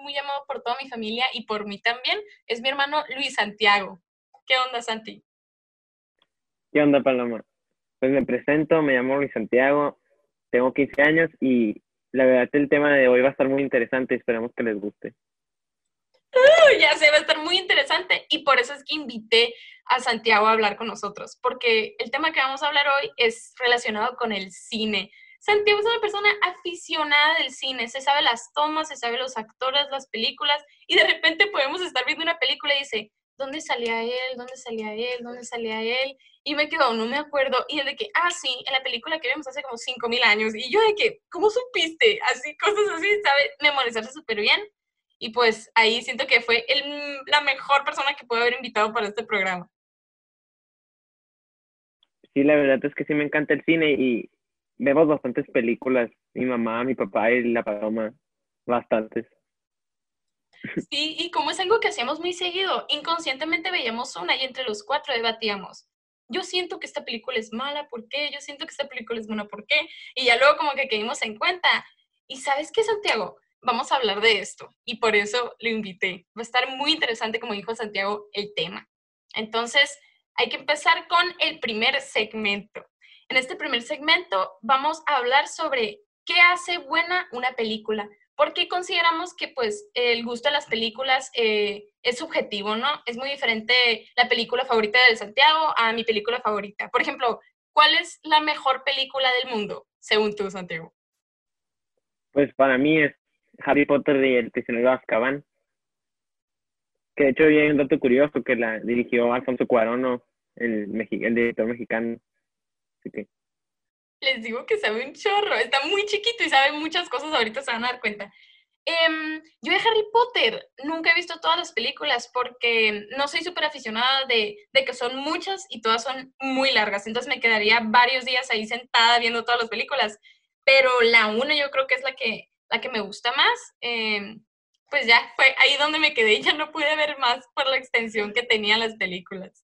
muy amado por toda mi familia y por mí también. Es mi hermano Luis Santiago. ¿Qué onda, Santi? ¿Qué onda, Paloma? Pues me presento, me llamo Luis Santiago, tengo 15 años y la verdad el tema de hoy va a estar muy interesante y esperamos que les guste. ya sé, va a estar muy interesante y por eso es que invité a Santiago a hablar con nosotros, porque el tema que vamos a hablar hoy es relacionado con el cine. Santiago es una persona aficionada del cine, se sabe las tomas, se sabe los actores, las películas, y de repente podemos estar viendo una película y dice, ¿dónde salía él? ¿Dónde salía él? ¿Dónde salía él? Y me quedo, no me acuerdo. Y el de que, ah, sí, en la película que vimos hace como 5.000 años. Y yo de que, ¿cómo supiste? Así, cosas así, ¿sabe? Memorizarse súper bien. Y pues ahí siento que fue el, la mejor persona que pude haber invitado para este programa. Sí, la verdad es que sí me encanta el cine y vemos bastantes películas. Mi mamá, mi papá y la paloma, bastantes. Sí, y como es algo que hacíamos muy seguido, inconscientemente veíamos una y entre los cuatro debatíamos. Yo siento que esta película es mala, ¿por qué? Yo siento que esta película es buena, ¿por qué? Y ya luego como que caímos en cuenta. ¿Y sabes qué, Santiago? vamos a hablar de esto y por eso lo invité. Va a estar muy interesante, como dijo Santiago, el tema. Entonces, hay que empezar con el primer segmento. En este primer segmento vamos a hablar sobre qué hace buena una película. Porque consideramos que pues el gusto de las películas eh, es subjetivo, ¿no? Es muy diferente la película favorita de Santiago a mi película favorita. Por ejemplo, ¿cuál es la mejor película del mundo, según tú, Santiago? Pues para mí es Harry Potter y el prisionero de Azkaban. Que de hecho hay un dato curioso que la dirigió Alfonso Cuarón, el, el director mexicano. Les digo que sabe un chorro, está muy chiquito y sabe muchas cosas, ahorita se van a dar cuenta. Em, yo de Harry Potter nunca he visto todas las películas porque no soy súper aficionada de, de, que son muchas y todas son muy largas. Entonces me quedaría varios días ahí sentada viendo todas las películas. Pero la una yo creo que es la que la que me gusta más, em, pues ya fue ahí donde me quedé ya no pude ver más por la extensión que tenían las películas.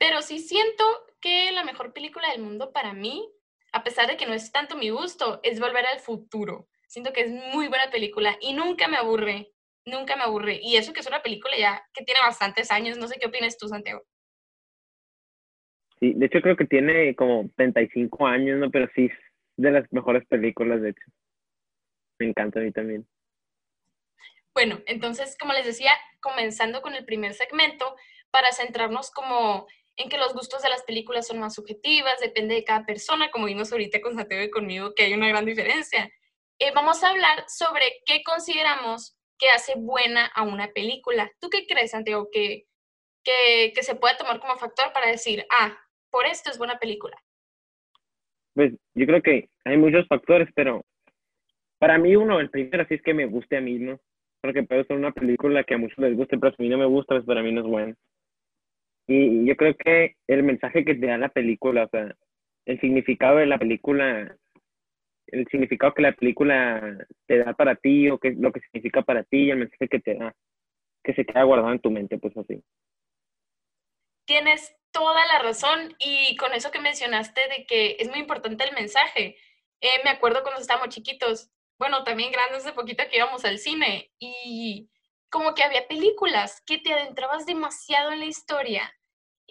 Pero sí siento que la mejor película del mundo para mí, a pesar de que no es tanto mi gusto, es Volver al Futuro. Siento que es muy buena película y nunca me aburre, nunca me aburre. Y eso que es una película ya que tiene bastantes años, no sé qué opinas tú, Santiago. Sí, de hecho creo que tiene como 35 años, ¿no? Pero sí, de las mejores películas, de hecho. Me encanta a mí también. Bueno, entonces, como les decía, comenzando con el primer segmento, para centrarnos como en que los gustos de las películas son más subjetivas, depende de cada persona, como vimos ahorita con Santiago y conmigo, que hay una gran diferencia. Eh, vamos a hablar sobre qué consideramos que hace buena a una película. ¿Tú qué crees, Santiago, que, que, que se puede tomar como factor para decir, ah, por esto es buena película? Pues yo creo que hay muchos factores, pero para mí uno, el primero, sí es que me guste a mí, ¿no? Porque puede ser una película que a muchos les guste, pero si a mí no me gusta, pues para mí no es buena. Y yo creo que el mensaje que te da la película, o sea, el significado de la película, el significado que la película te da para ti o que, lo que significa para ti el mensaje que te da, que se queda guardado en tu mente, pues así. Tienes toda la razón y con eso que mencionaste de que es muy importante el mensaje. Eh, me acuerdo cuando estábamos chiquitos, bueno, también grandes de poquito que íbamos al cine y como que había películas que te adentrabas demasiado en la historia.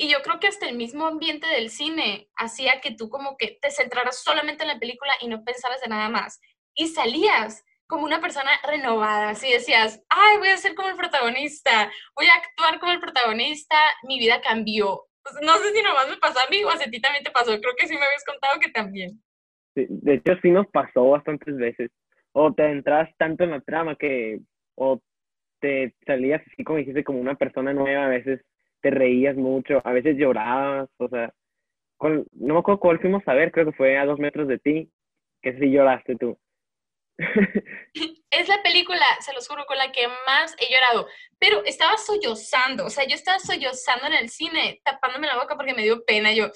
Y yo creo que hasta el mismo ambiente del cine hacía que tú como que te centraras solamente en la película y no pensaras de nada más. Y salías como una persona renovada, así decías, ay, voy a ser como el protagonista, voy a actuar como el protagonista, mi vida cambió, pues, no sé si nomás me pasó a mí o a ti también te pasó. Creo que sí me habías contado que también. de hecho, sí nos pasó bastantes veces. O te entras tanto en la trama que o te salías así como dijiste como una persona nueva, a veces te reías mucho, a veces llorabas, o sea, no me acuerdo cuál fuimos a ver, creo que fue a dos metros de ti, que sí lloraste tú. es la película, se los juro, con la que más he llorado. Pero estaba sollozando, o sea, yo estaba sollozando en el cine, tapándome la boca porque me dio pena. Yo,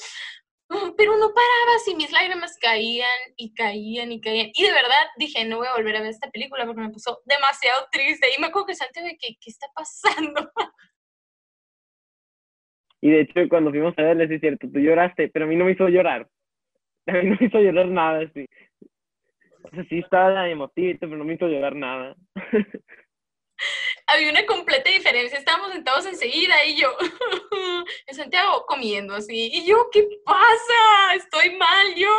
oh, pero no paraba, si mis lágrimas caían y caían y caían. Y de verdad dije, no voy a volver a ver esta película porque me puso demasiado triste. Y me acuerdo que Santiago, ¿qué, qué está pasando? Y de hecho, cuando fuimos a verles, es cierto, tú lloraste, pero a mí no me hizo llorar. A mí no me hizo llorar nada, sí. O sea, sí estaba emotivo, pero no me hizo llorar nada. Había una completa diferencia. Estábamos sentados enseguida y yo, en Santiago, comiendo así. Y yo, ¿qué pasa? Estoy mal, yo.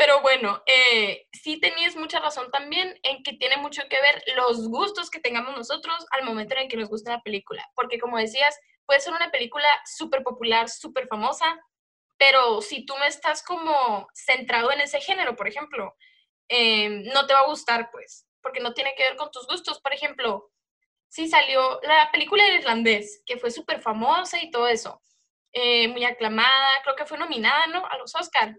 Pero bueno, eh, sí tenías mucha razón también en que tiene mucho que ver los gustos que tengamos nosotros al momento en el que nos gusta la película. Porque como decías, puede ser una película súper popular, súper famosa, pero si tú no estás como centrado en ese género, por ejemplo, eh, no te va a gustar, pues, porque no tiene que ver con tus gustos. Por ejemplo, si salió la película del irlandés, que fue súper famosa y todo eso, eh, muy aclamada, creo que fue nominada, ¿no? A los Oscar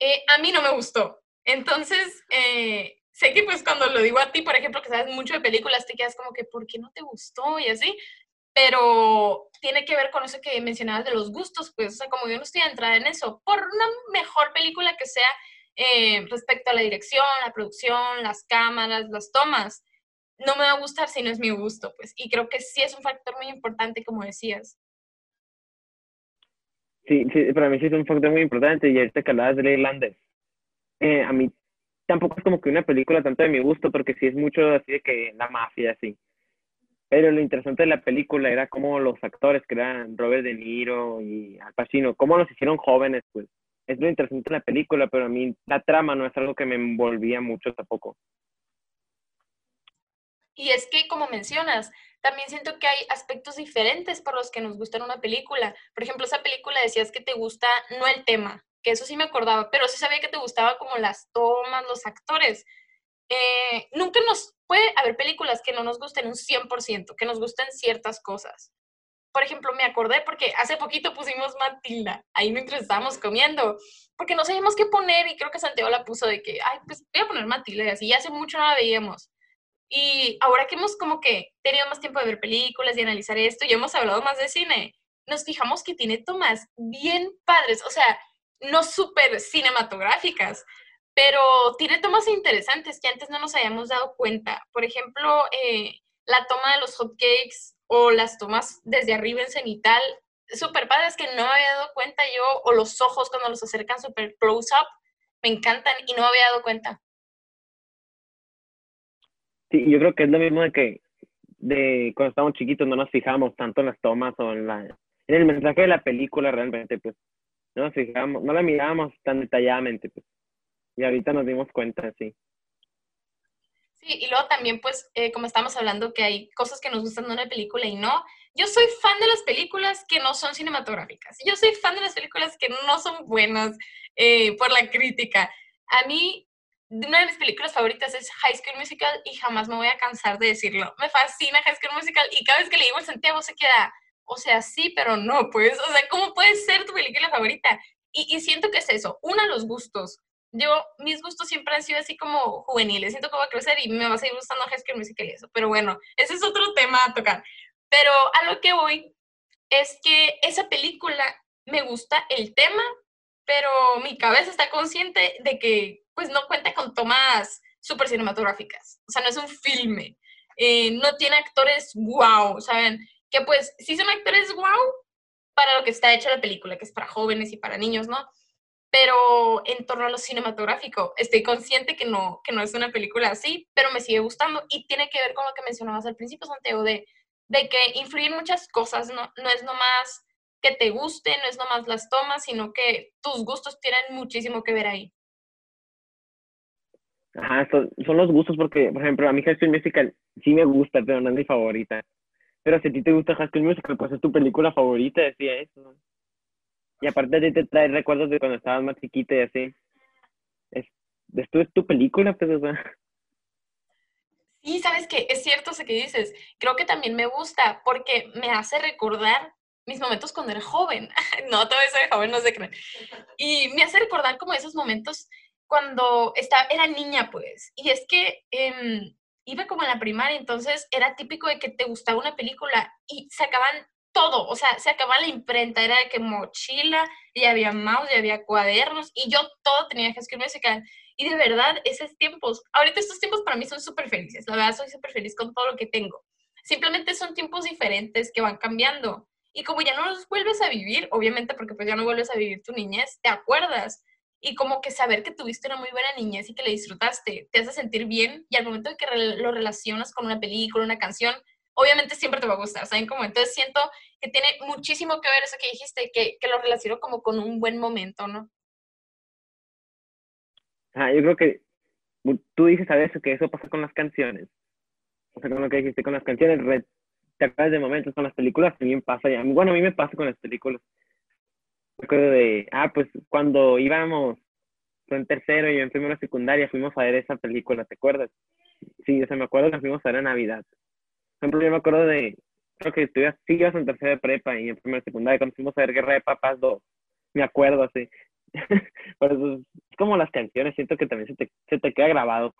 eh, a mí no me gustó. Entonces, eh, sé que pues cuando lo digo a ti, por ejemplo, que sabes mucho de películas, te quedas como que, ¿por qué no te gustó? Y así. Pero tiene que ver con eso que mencionabas de los gustos, pues, o sea, como yo no estoy entrada en eso, por una mejor película que sea eh, respecto a la dirección, la producción, las cámaras, las tomas, no me va a gustar si no es mi gusto, pues. Y creo que sí es un factor muy importante, como decías. Sí, sí, para mí sí es un factor muy importante. Y ahorita que hablabas del irlandés, eh, a mí tampoco es como que una película tanto de mi gusto, porque sí es mucho así de que la mafia, así. Pero lo interesante de la película era cómo los actores, que eran Robert De Niro y Al Pacino, cómo los hicieron jóvenes, pues. Es lo interesante de la película, pero a mí la trama no es algo que me envolvía mucho tampoco. Y es que, como mencionas, también siento que hay aspectos diferentes por los que nos gusta una película. Por ejemplo, esa película decías que te gusta no el tema, que eso sí me acordaba, pero sí sabía que te gustaba como las tomas, los actores. Eh, nunca nos puede haber películas que no nos gusten un 100%, que nos gusten ciertas cosas. Por ejemplo, me acordé porque hace poquito pusimos Matilda, ahí mientras estábamos comiendo, porque no sabíamos qué poner y creo que Santiago la puso de que, ay, pues voy a poner Matilda y así, ya hace mucho no la veíamos. Y ahora que hemos como que tenido más tiempo de ver películas y analizar esto y hemos hablado más de cine, nos fijamos que tiene tomas bien padres, o sea, no súper cinematográficas, pero tiene tomas interesantes que antes no nos hayamos dado cuenta. Por ejemplo, eh, la toma de los hotcakes o las tomas desde arriba en cenital, súper padres que no me había dado cuenta yo, o los ojos cuando los acercan súper close-up, me encantan y no me había dado cuenta. Sí, yo creo que es lo mismo de que de cuando estábamos chiquitos no nos fijamos tanto en las tomas o en la en el mensaje de la película realmente pues no nos fijamos, no la mirábamos tan detalladamente pues y ahorita nos dimos cuenta sí. Sí y luego también pues eh, como estamos hablando que hay cosas que nos gustan de una película y no yo soy fan de las películas que no son cinematográficas yo soy fan de las películas que no son buenas eh, por la crítica. A mí una de mis películas favoritas es High School Musical y jamás me voy a cansar de decirlo. Me fascina High School Musical y cada vez que le digo el Santiago se queda, o sea, sí, pero no, pues, o sea, ¿cómo puede ser tu película favorita? Y, y siento que es eso, una, los gustos. Yo, mis gustos siempre han sido así como juveniles, siento que voy a crecer y me va a seguir gustando High School Musical y eso, pero bueno, ese es otro tema a tocar. Pero a lo que voy es que esa película me gusta el tema, pero mi cabeza está consciente de que pues no cuenta con tomas súper cinematográficas. O sea, no es un filme. Eh, no tiene actores wow, ¿saben? Que pues sí son actores wow para lo que está hecha la película, que es para jóvenes y para niños, ¿no? Pero en torno a lo cinematográfico, estoy consciente que no, que no es una película así, pero me sigue gustando y tiene que ver con lo que mencionabas al principio, Santiago, de, de que influyen muchas cosas, no, no es nomás que te guste, no es nomás las tomas, sino que tus gustos tienen muchísimo que ver ahí. Ajá, son, los gustos porque, por ejemplo, a mí High School Musical sí me gusta, pero no es mi favorita. Pero si a ti te gusta High School Musical, pues es tu película favorita, decía eso. Y aparte a ti te trae recuerdos de cuando estabas más chiquita y así. Es, esto es tu película, pues, o sea. Sí, sabes que es cierto eso que dices. Creo que también me gusta porque me hace recordar mis momentos cuando era joven. no, todavía soy joven, no sé qué. Y me hace recordar como esos momentos cuando estaba, era niña, pues. Y es que em, iba como en la primaria, entonces era típico de que te gustaba una película y se acaban todo, o sea, se acababa la imprenta, era de que mochila, y había mouse, y había cuadernos, y yo todo tenía que escribir musical. Y de verdad, esos tiempos, ahorita estos tiempos para mí son súper felices, la verdad soy súper feliz con todo lo que tengo. Simplemente son tiempos diferentes que van cambiando. Y como ya no los vuelves a vivir, obviamente porque pues ya no vuelves a vivir tu niñez, te acuerdas. Y como que saber que tuviste una muy buena niñez y que le disfrutaste, te hace sentir bien y al momento de que lo relacionas con una película, una canción, obviamente siempre te va a gustar, ¿saben cómo? Entonces siento que tiene muchísimo que ver eso que dijiste, que, que lo relaciono como con un buen momento, ¿no? Ah, yo creo que tú dices a veces que eso pasa con las canciones. O sea, con lo que dijiste con las canciones, te acuerdas de momentos con las películas, también pasa. Bueno, a mí me pasa con las películas. Me acuerdo de, ah, pues cuando íbamos en tercero y en primera secundaria fuimos a ver esa película, ¿te acuerdas? Sí, o sea, me acuerdo que fuimos a ver en Navidad. Por ejemplo, yo me acuerdo de, creo que tú sí ibas en tercera de prepa y en primera secundaria cuando fuimos a ver Guerra de Papas 2. Me acuerdo así. Por eso es como las canciones, siento que también se te, se te queda grabado.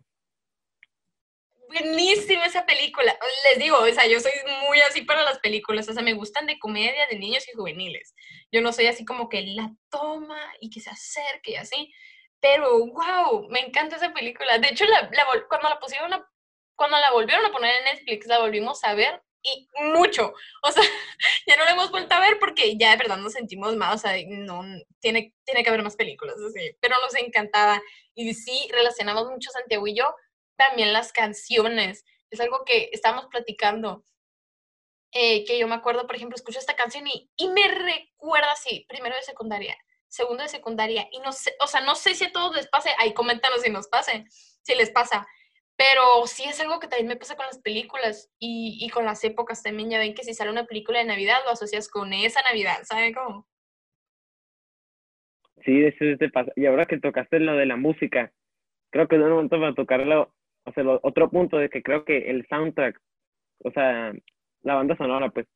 Buenísima esa película. Les digo, o sea, yo soy muy así para las películas, o sea, me gustan de comedia, de niños y juveniles. Yo no soy así como que la toma y que se acerque y así, pero wow, me encanta esa película. De hecho, la, cuando la pusieron, cuando la volvieron a poner en Netflix, la volvimos a ver y mucho. O sea, ya no la hemos vuelto a ver porque ya de verdad nos sentimos más, o sea, no, tiene, tiene que haber más películas, así, pero nos encantaba. Y sí, relacionamos mucho Santiago y yo, también las canciones. Es algo que estábamos platicando. Eh, que yo me acuerdo, por ejemplo, escucho esta canción y, y me recuerda así, primero de secundaria, segundo de secundaria, y no sé, o sea, no sé si a todos les pase, ahí coméntanos si nos pase, si les pasa, pero sí es algo que también me pasa con las películas y, y, con las épocas también. Ya ven que si sale una película de Navidad lo asocias con esa Navidad, ¿saben cómo? Sí, eso te pasa. Y ahora que tocaste lo de la música, creo que un momento para tocarlo, o sea, otro punto de que creo que el soundtrack, o sea, la banda sonora, pues,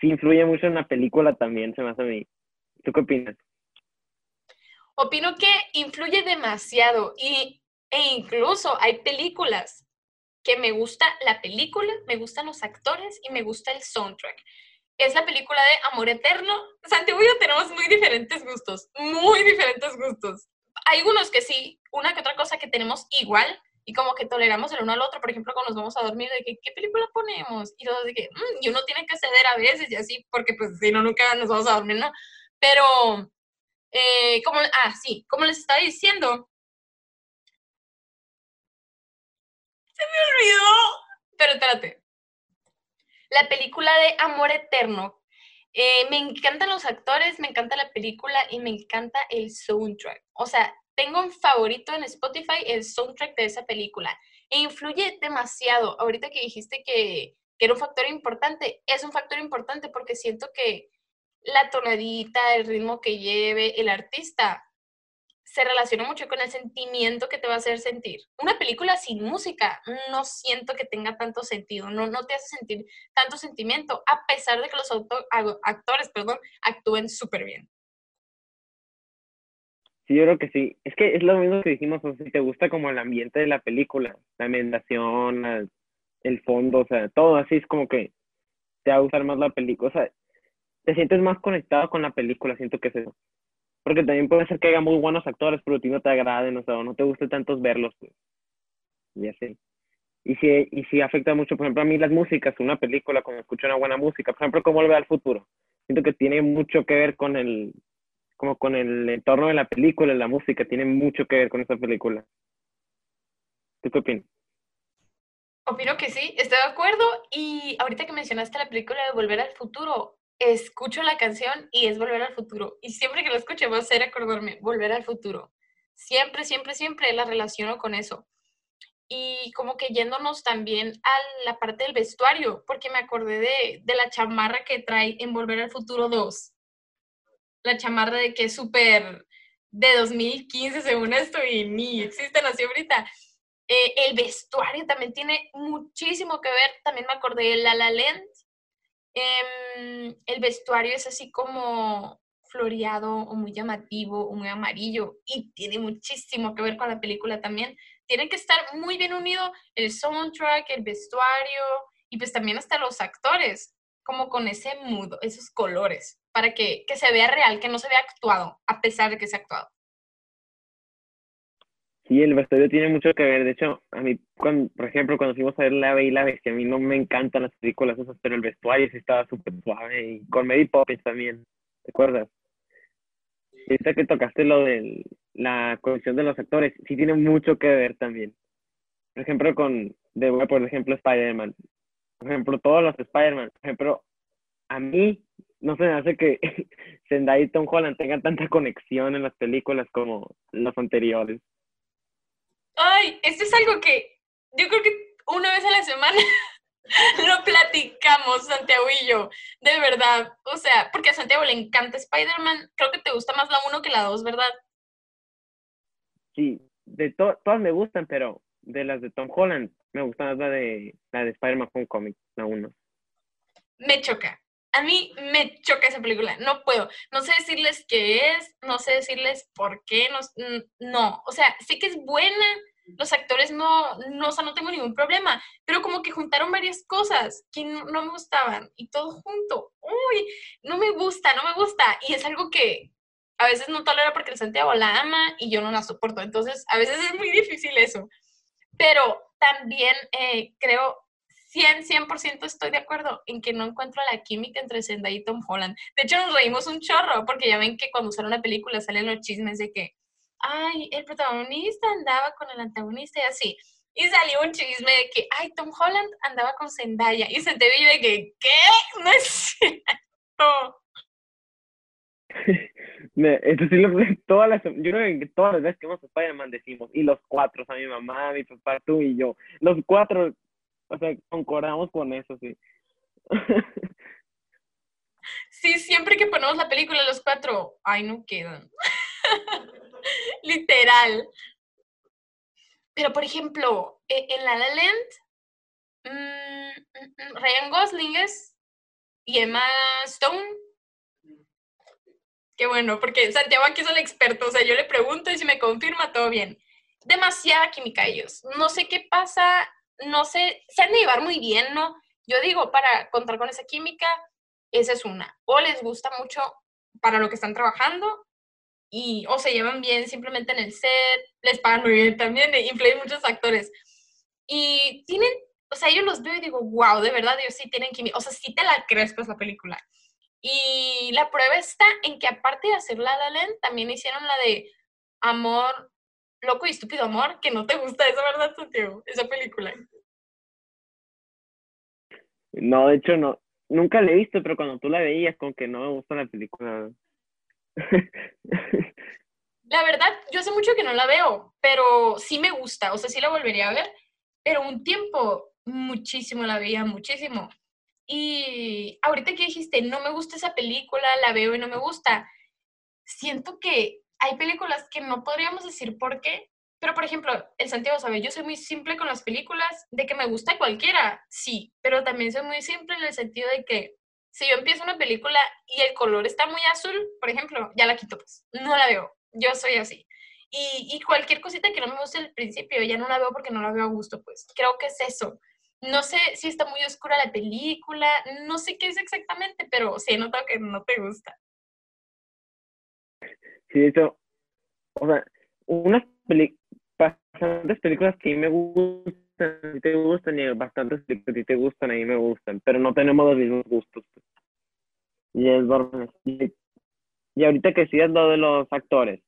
sí influye mucho en la película también, se me hace a mí. ¿Tú qué opinas? Opino que influye demasiado y e incluso hay películas que me gusta la película, me gustan los actores y me gusta el soundtrack. Es la película de Amor Eterno. Santiago y yo tenemos muy diferentes gustos, muy diferentes gustos. Hay unos que sí, una que otra cosa que tenemos igual y como que toleramos el uno al otro. Por ejemplo, cuando nos vamos a dormir, de que, ¿qué película ponemos? Y todos de que, mm", y uno tiene que ceder a veces y así, porque pues si no, nunca nos vamos a dormir, ¿no? Pero, eh, como, ah, sí, como les estaba diciendo, me olvidó. Pero espérate. La película de Amor Eterno. Eh, me encantan los actores, me encanta la película y me encanta el soundtrack. O sea, tengo un favorito en Spotify, el soundtrack de esa película. E influye demasiado. Ahorita que dijiste que, que era un factor importante, es un factor importante porque siento que la tonadita, el ritmo que lleve el artista se relaciona mucho con el sentimiento que te va a hacer sentir. Una película sin música no siento que tenga tanto sentido, no, no te hace sentir tanto sentimiento, a pesar de que los actores perdón, actúen súper bien. Sí, yo creo que sí. Es que es lo mismo que dijimos, o si te gusta como el ambiente de la película, la ambientación, el fondo, o sea, todo así es como que te va a gustar más la película. O sea, te sientes más conectado con la película, siento que es eso. Porque también puede ser que haya muy buenos actores, pero a ti no te agraden, o sea, no te guste tantos verlos, pues. Y así. Y si, y si afecta mucho, por ejemplo, a mí las músicas, una película, cuando escucho una buena música, por ejemplo, como Volver al Futuro, siento que tiene mucho que ver con el, como con el entorno de la película, la música, tiene mucho que ver con esa película. ¿Tú qué opinas? Opino que sí, estoy de acuerdo. Y ahorita que mencionaste la película de Volver al Futuro, escucho la canción y es Volver al Futuro. Y siempre que la escucho va a ser acordarme, Volver al Futuro. Siempre, siempre, siempre la relaciono con eso. Y como que yéndonos también a la parte del vestuario, porque me acordé de, de la chamarra que trae en Volver al Futuro 2. La chamarra de que es súper de 2015 según esto y ni existen así ahorita. Eh, el vestuario también tiene muchísimo que ver. También me acordé de La La Land Em, el vestuario es así como floreado o muy llamativo o muy amarillo y tiene muchísimo que ver con la película también. Tiene que estar muy bien unido el soundtrack, el vestuario y pues también hasta los actores, como con ese mudo, esos colores, para que, que se vea real, que no se vea actuado, a pesar de que sea actuado. Sí, el vestuario tiene mucho que ver. De hecho, a mí, cuando, por ejemplo, cuando fuimos a ver La Bella y la Bestia, a mí no me encantan las películas esas, pero el vestuario sí estaba súper suave. Y con Mary Poppins también, ¿te acuerdas? Y que tocaste lo de la colección de los actores, sí tiene mucho que ver también. Por ejemplo, con, de, por ejemplo, Spider-Man. Por ejemplo, todos los Spider-Man. Por ejemplo, a mí no se me hace que Zendaya y Tom Holland tengan tanta conexión en las películas como los anteriores. Ay, esto es algo que yo creo que una vez a la semana lo platicamos, Santiago y yo, de verdad. O sea, porque a Santiago le encanta Spider-Man. Creo que te gusta más la 1 que la 2, ¿verdad? Sí, de todas me gustan, pero de las de Tom Holland me gusta más la de, la de Spider-Man Homecoming, la 1. Me choca. A mí me choca esa película, no puedo. No sé decirles qué es, no sé decirles por qué, no, no. O sea, sé que es buena, los actores no, no, o sea, no tengo ningún problema, pero como que juntaron varias cosas que no, me gustaban y todo junto. Uy, no me gusta, no me gusta. Y es algo que a veces no tolero porque el Santiago la ama y yo no la soporto. Entonces, a veces es muy difícil eso. Pero también eh, creo 100, 100% estoy de acuerdo en que no encuentro la química entre Zendaya y Tom Holland. De hecho, nos reímos un chorro porque ya ven que cuando sale una película salen los chismes de que ay, el protagonista andaba con el antagonista y así. Y salió un chisme de que, ay, Tom Holland andaba con Zendaya. Y se te de que, ¿qué? No es cierto. Esto sí lo todas las, yo creo que todas las veces que vamos a Spider-Man decimos, y los cuatro, o sea, mi mamá, mi papá, tú y yo, los cuatro, o sea, concordamos con eso, sí. Sí, siempre que ponemos la película los cuatro, ay, no quedan. Literal. Pero, por ejemplo, e, en La La Land, mm, mm, mm, Ryan Gosling es y Emma Stone. Qué bueno, porque Santiago aquí es el experto, o sea, yo le pregunto y si me confirma, todo bien. Demasiada química ellos. No sé qué pasa, no sé, se han de llevar muy bien, ¿no? Yo digo, para contar con esa química, esa es una. O les gusta mucho para lo que están trabajando, y o se llevan bien simplemente en el set, les pagan muy bien también, influyen muchos actores. Y tienen, o sea, yo los veo y digo, wow, de verdad, ellos sí tienen química, o sea, sí te la crees pues la película. Y la prueba está en que aparte de hacer La La también hicieron la de Amor, Loco y Estúpido Amor, que no te gusta eso, ¿verdad, Santiago? Esa película. No, de hecho no, nunca la he visto, pero cuando tú la veías, con que no me gusta la película. La verdad, yo hace mucho que no la veo, pero sí me gusta, o sea, sí la volvería a ver, pero un tiempo muchísimo la veía, muchísimo. Y ahorita que dijiste, no me gusta esa película, la veo y no me gusta, siento que hay películas que no podríamos decir por qué, pero por ejemplo, el Santiago sabe, yo soy muy simple con las películas, de que me gusta cualquiera, sí, pero también soy muy simple en el sentido de que si yo empiezo una película y el color está muy azul, por ejemplo, ya la quito, pues, no la veo. Yo soy así. Y, cualquier cosita que no me guste al principio, ya no la veo porque no la veo a gusto, pues. Creo que es eso. No sé si está muy oscura la película, no sé qué es exactamente, pero sí he notado que no te gusta. Sí, eso. O sea, unas bastantes películas que me gustan a ti te gustan y bastantes que a ti te gustan, a mí me gustan, pero no tenemos los mismos gustos. Pues. Y es y, y ahorita que sigas lo de los actores,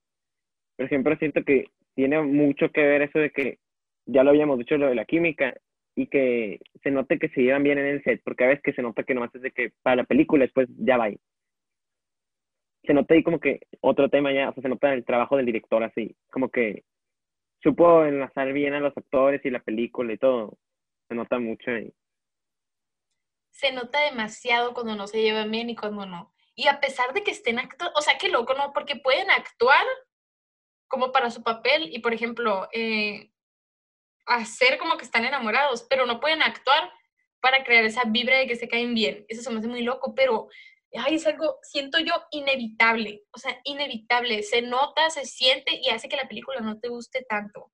por ejemplo, siento que tiene mucho que ver eso de que ya lo habíamos dicho lo de la química y que se note que se llevan bien en el set, porque a veces que se nota que no es de que para la película después ya va. Se nota ahí como que otro tema ya, o sea, se nota el trabajo del director así, como que supo enlazar bien a los actores y la película y todo. Se nota mucho ahí. Se nota demasiado cuando no se llevan bien y cuando no. Y a pesar de que estén actuando, o sea, qué loco, ¿no? Porque pueden actuar como para su papel y, por ejemplo, eh, hacer como que están enamorados, pero no pueden actuar para crear esa vibra de que se caen bien. Eso se me hace muy loco, pero ay, es algo, siento yo, inevitable, o sea, inevitable, se nota, se siente y hace que la película no te guste tanto.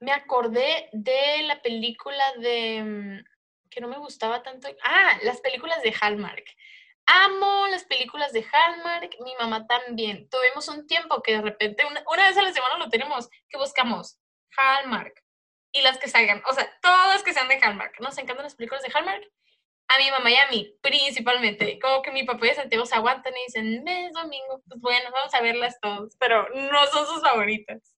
Me acordé de la película de, mm, que no me gustaba tanto, ah, las películas de Hallmark. Amo las películas de Hallmark, mi mamá también. Tuvimos un tiempo que de repente, una, una vez a la semana lo tenemos, que buscamos Hallmark y las que salgan, o sea, todas que sean de Hallmark. Nos encantan las películas de Hallmark. A mi mamá y a mí, principalmente. Como que mi papá y Santiago se aguantan y dicen, mes domingo, pues bueno, vamos a verlas todas, pero no son sus favoritas.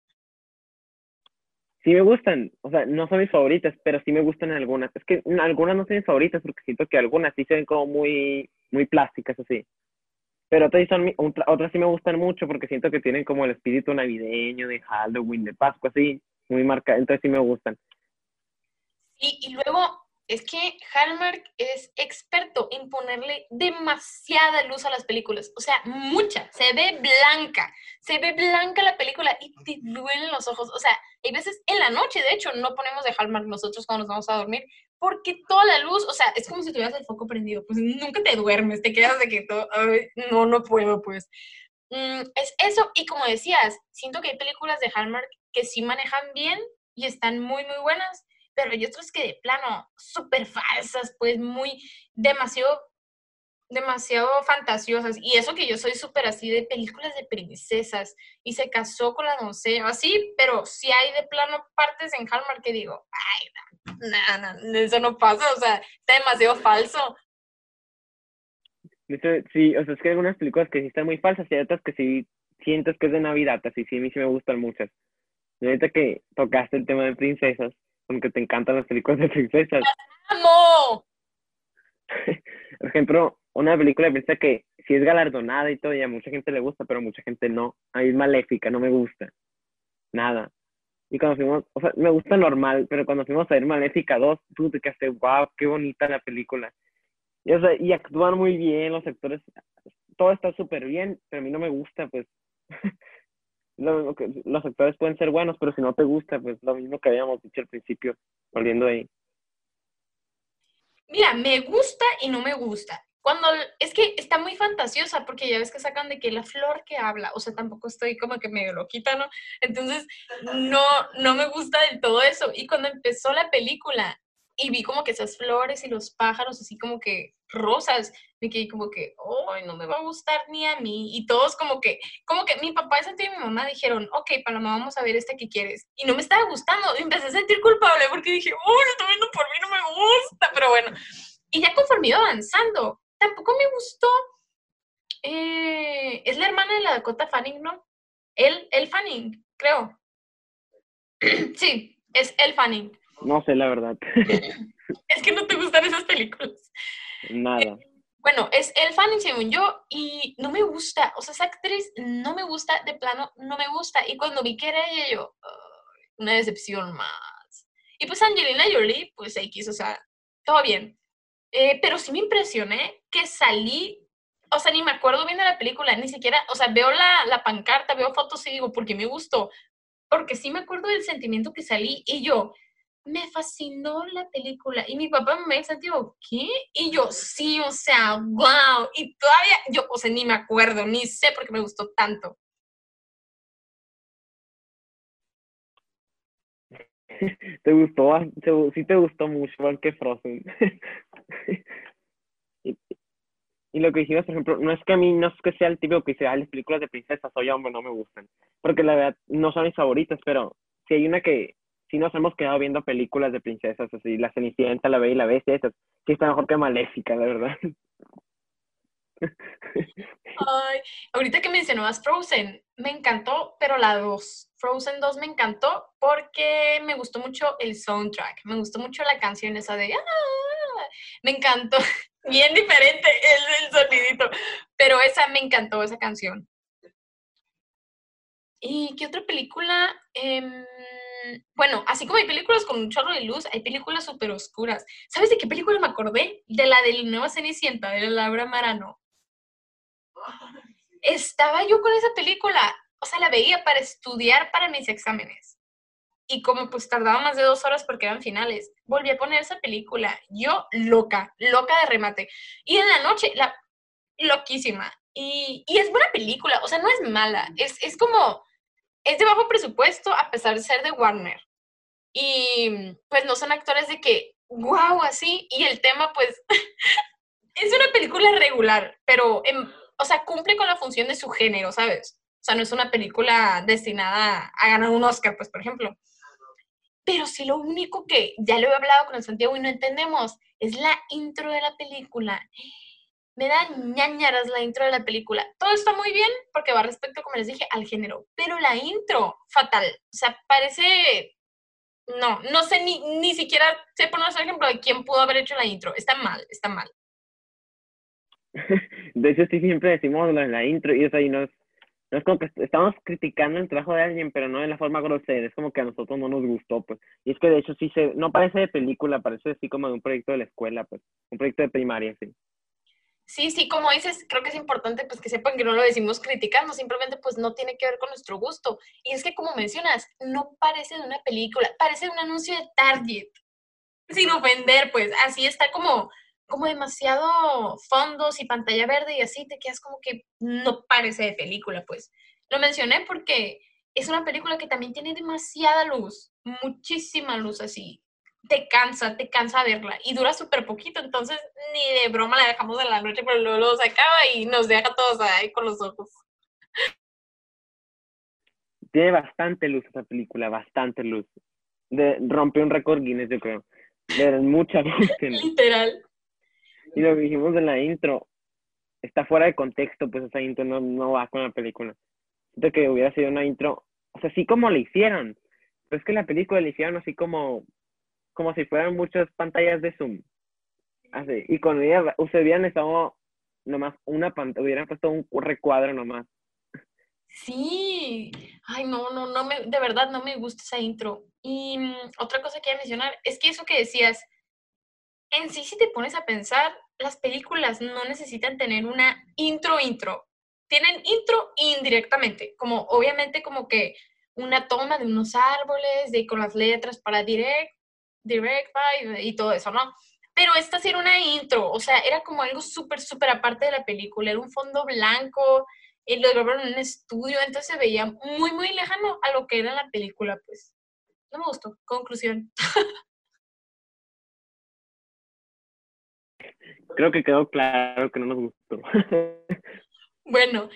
Sí me gustan, o sea, no son mis favoritas, pero sí me gustan algunas. Es que algunas no son mis favoritas porque siento que algunas sí se ven como muy, muy plásticas así. Pero otras sí, son, otras sí me gustan mucho porque siento que tienen como el espíritu navideño, de Halloween, de Pascua, así, muy marcado. Entonces sí me gustan. Sí, y luego es que Hallmark es experto en ponerle demasiada luz a las películas, o sea, mucha, se ve blanca, se ve blanca la película y te duelen los ojos, o sea, hay veces en la noche, de hecho, no ponemos de Hallmark nosotros cuando nos vamos a dormir, porque toda la luz, o sea, es como si tuvieras el foco prendido, pues nunca te duermes, te quedas de que todo, no, no puedo, pues. Mm, es eso, y como decías, siento que hay películas de Hallmark que sí manejan bien y están muy, muy buenas, pero hay otras que de plano, súper falsas, pues muy, demasiado, demasiado fantasiosas. Y eso que yo soy súper así de películas de princesas y se casó con la doncella, así, pero sí hay de plano partes en Hallmark que digo, ay, no, no, no, eso no pasa, o sea, está demasiado falso. Sí, o sea, es que hay algunas películas que sí están muy falsas y hay otras que sí sientes que es de Navidad, así sí, a mí sí me gustan muchas. Y ahorita que tocaste el tema de princesas, aunque te encantan las películas de princesas. ¡Amo! Por ejemplo, una película de princesa que sí es galardonada y todo, y a mucha gente le gusta, pero a mucha gente no. A mí es maléfica, no me gusta. Nada. Y cuando fuimos, o sea, me gusta normal, pero cuando fuimos a ver Maléfica 2, tú te quedaste, wow, qué bonita la película. Y, o sea, y actúan muy bien, los actores, todo está súper bien, pero a mí no me gusta, pues. lo, que, los actores pueden ser buenos, pero si no te gusta, pues lo mismo que habíamos dicho al principio, volviendo ahí. Mira, me gusta y no me gusta. Cuando es que está muy fantasiosa, porque ya ves que sacan de que la flor que habla, o sea, tampoco estoy como que medio loquita, ¿no? Entonces, no, no me gusta del todo eso. Y cuando empezó la película y vi como que esas flores y los pájaros así como que rosas, me quedé como que, ay, no me va a gustar ni a mí. Y todos como que, como que mi papá y mi mamá dijeron, ok, Paloma, vamos a ver esta que quieres. Y no me estaba gustando. Y empecé a sentir culpable porque dije, uy, lo estoy viendo por mí, no me gusta. Pero bueno, y ya conforme iba avanzando, tampoco me gustó. Eh, es la hermana de la Dakota Fanning, ¿no? El, el Fanning, creo. sí, es el Fanning. No sé, la verdad. es que no te gustan esas películas. Nada. Eh, bueno, es el Fanning según yo y no me gusta, o sea, esa actriz no me gusta, de plano, no me gusta. Y cuando vi que era ella, yo, una decepción más. Y pues Angelina Jolie, pues X, o sea, todo bien. Eh, pero sí me impresioné que salí, o sea, ni me acuerdo bien de la película, ni siquiera, o sea, veo la, la pancarta, veo fotos y digo, porque me gustó, porque sí me acuerdo del sentimiento que salí y yo, me fascinó la película. Y mi papá me dice, tío, ¿qué? Y yo, sí, o sea, wow. Y todavía, yo, o sea, ni me acuerdo, ni sé por qué me gustó tanto. ¿Te gustó? Sí te gustó mucho, igual que Frozen. y, lo que dijimos, por ejemplo, no es que a mí, no es que sea el tipo que dice, las películas de princesas, oye, hombre, no me gustan. Porque la verdad, no son mis favoritas, pero si hay una que sí nos hemos quedado viendo películas de princesas, así, La Cenicienta, La Bella y la Bestia, esas, que está mejor que Maléfica, la verdad. Ay, ahorita que mencionabas Frozen, me encantó, pero la 2, Frozen 2 me encantó porque me gustó mucho el soundtrack, me gustó mucho la canción esa de... ¡Ah! Me encantó, bien diferente el, el sonidito, pero esa me encantó, esa canción. ¿Y qué otra película? Eh, bueno, así como hay películas con un chorro de luz, hay películas súper oscuras. ¿Sabes de qué película me acordé? De la del Nueva Cenicienta, de Laura Marano. Estaba yo con esa película, o sea, la veía para estudiar para mis exámenes. Y como pues tardaba más de dos horas porque eran finales, volví a poner esa película. Yo loca, loca de remate. Y en la noche, la loquísima. Y, y es buena película, o sea, no es mala, es, es como es de bajo presupuesto a pesar de ser de Warner. Y pues no son actores de que, wow, así. Y el tema, pues, es una película regular, pero, o sea, cumple con la función de su género, ¿sabes? O sea, no es una película destinada a ganar un Oscar, pues, por ejemplo. Pero sí lo único que ya lo he hablado con Santiago y no entendemos es la intro de la película. Me da ñañaras la intro de la película. Todo está muy bien porque va respecto, como les dije, al género. Pero la intro, fatal. O sea, parece no, no sé ni, ni siquiera sé poner un ejemplo de quién pudo haber hecho la intro. Está mal, está mal. De hecho, sí siempre decimos lo la intro y eso ahí no es, no es como que estamos criticando el trabajo de alguien, pero no de la forma grosera, es como que a nosotros no nos gustó, pues. Y es que de hecho sí se, no parece de película, parece así como de un proyecto de la escuela, pues, un proyecto de primaria, sí. Sí, sí, como dices, creo que es importante pues que sepan que no lo decimos criticando, simplemente pues no tiene que ver con nuestro gusto. Y es que como mencionas, no parece de una película, parece un anuncio de Target. Sin ofender, pues así está como como demasiado fondos y pantalla verde y así te quedas como que no parece de película, pues. Lo mencioné porque es una película que también tiene demasiada luz, muchísima luz así te cansa, te cansa verla y dura súper poquito, entonces ni de broma la dejamos en la noche, pero luego, se acaba y nos deja todos ahí con los ojos. Tiene bastante luz esa película, bastante luz. De, rompe un récord Guinness, yo creo. De mucha luz. Literal. Y lo que dijimos en la intro, está fuera de contexto, pues esa intro no, no va con la película. Siento que hubiera sido una intro, o sea, así como le hicieron. Pero es que la película le hicieron así como como si fueran muchas pantallas de Zoom. Así. Y cuando ustedes hubieran estado nomás una pantalla, hubieran puesto un recuadro nomás. Sí, ay, no, no, no me, de verdad no me gusta esa intro. Y mm, otra cosa que quiero mencionar es que eso que decías, en sí, si te pones a pensar, las películas no necesitan tener una intro, intro. Tienen intro indirectamente, como obviamente como que una toma de unos árboles, de con las letras para direct, Direct Buy y todo eso, ¿no? Pero esta sí era una intro, o sea, era como algo súper, súper aparte de la película, era un fondo blanco, y lo grabaron en un estudio, entonces se veía muy, muy lejano a lo que era la película, pues. No me gustó. Conclusión. Creo que quedó claro que no nos gustó. bueno,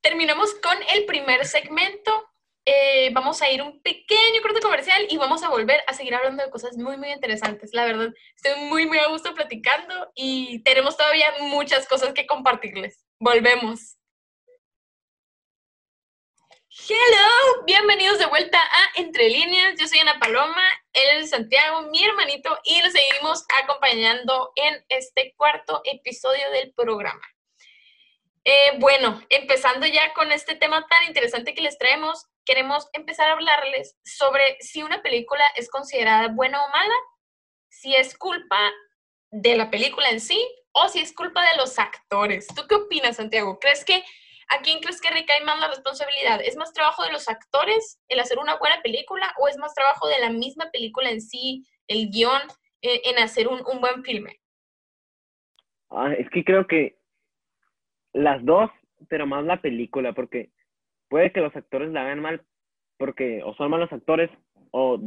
terminamos con el primer segmento eh, vamos a ir un pequeño corte comercial y vamos a volver a seguir hablando de cosas muy, muy interesantes. La verdad, estoy muy, muy a gusto platicando y tenemos todavía muchas cosas que compartirles. Volvemos. Hello, bienvenidos de vuelta a Entre Líneas. Yo soy Ana Paloma, él es Santiago, mi hermanito, y nos seguimos acompañando en este cuarto episodio del programa. Eh, bueno, empezando ya con este tema tan interesante que les traemos, queremos empezar a hablarles sobre si una película es considerada buena o mala, si es culpa de la película en sí o si es culpa de los actores. ¿Tú qué opinas, Santiago? ¿Crees que a quién crees que recae más la responsabilidad? ¿Es más trabajo de los actores el hacer una buena película o es más trabajo de la misma película en sí, el guion, eh, en hacer un, un buen filme? Ah, es que creo que las dos, pero más la película, porque puede que los actores la hagan mal, porque o son malos actores o,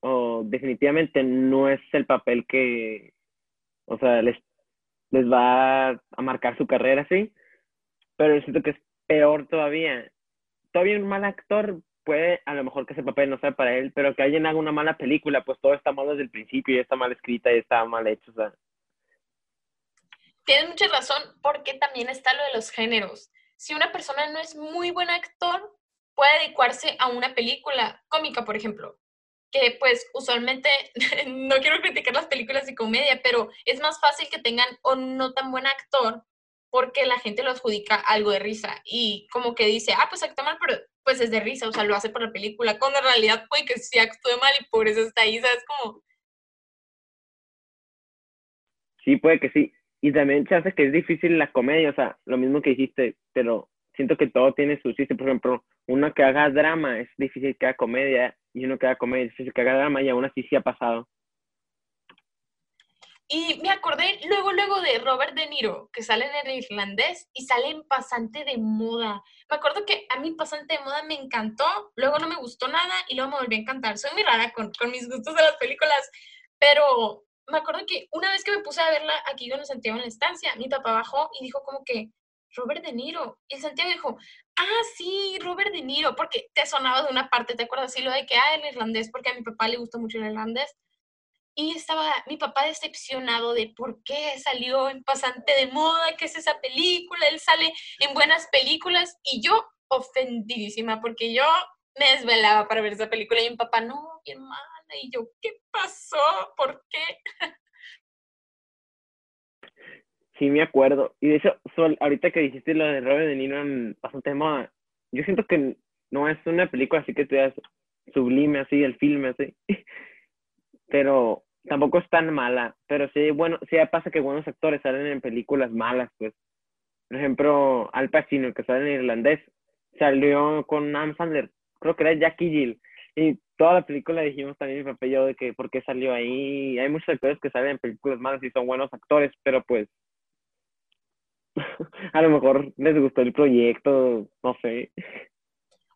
o definitivamente no es el papel que, o sea, les, les va a marcar su carrera, sí, pero siento que es peor todavía. Todavía un mal actor puede, a lo mejor que ese papel no sea para él, pero que alguien haga una mala película, pues todo está mal desde el principio, y está mal escrita y está mal hecho, o tienes mucha razón porque también está lo de los géneros. Si una persona no es muy buen actor, puede adecuarse a una película cómica, por ejemplo, que pues usualmente, no quiero criticar las películas de comedia, pero es más fácil que tengan un no tan buen actor porque la gente lo adjudica algo de risa y como que dice, ah, pues actúa mal, pero pues es de risa, o sea, lo hace por la película, cuando en realidad puede que sí actúe mal y por eso está ahí, ¿sabes? Como... Sí, puede que sí. Y también se hace que es difícil la comedia, o sea, lo mismo que dijiste, pero siento que todo tiene su chiste. Por ejemplo, uno que haga drama es difícil que haga comedia, y uno que haga comedia es difícil que haga drama, y aún así sí ha pasado. Y me acordé luego, luego de Robert De Niro, que sale en el irlandés y sale en Pasante de Moda. Me acuerdo que a mí Pasante de Moda me encantó, luego no me gustó nada y luego me volví a encantar. Soy muy rara con, con mis gustos de las películas, pero me acuerdo que una vez que me puse a verla aquí con Santiago en la estancia, mi papá bajó y dijo como que, Robert De Niro. Y el Santiago dijo, ah, sí, Robert De Niro, porque te sonaba de una parte, ¿te acuerdas? Sí, lo de que, ah, el irlandés, porque a mi papá le gusta mucho el irlandés. Y estaba mi papá decepcionado de por qué salió en Pasante de Moda, qué es esa película, él sale en buenas películas y yo ofendidísima porque yo me desvelaba para ver esa película y mi papá, no, bien mala. Y yo, ¿qué pasó? ¿Por qué? Sí, me acuerdo. Y de hecho, Sol, ahorita que dijiste lo de Robert De Niro en Pasante de Moda, yo siento que no es una película así que te das sublime así, el filme así. pero tampoco es tan mala, pero sí, bueno, sí pasa que buenos actores salen en películas malas, pues. Por ejemplo, Al Pacino, que sale en irlandés, salió con Adam Sandler, creo que era Jackie Jill, y toda la película dijimos también mi papá y yo de que por qué salió ahí, hay muchos actores que salen en películas malas y son buenos actores, pero pues a lo mejor les gustó el proyecto, no sé.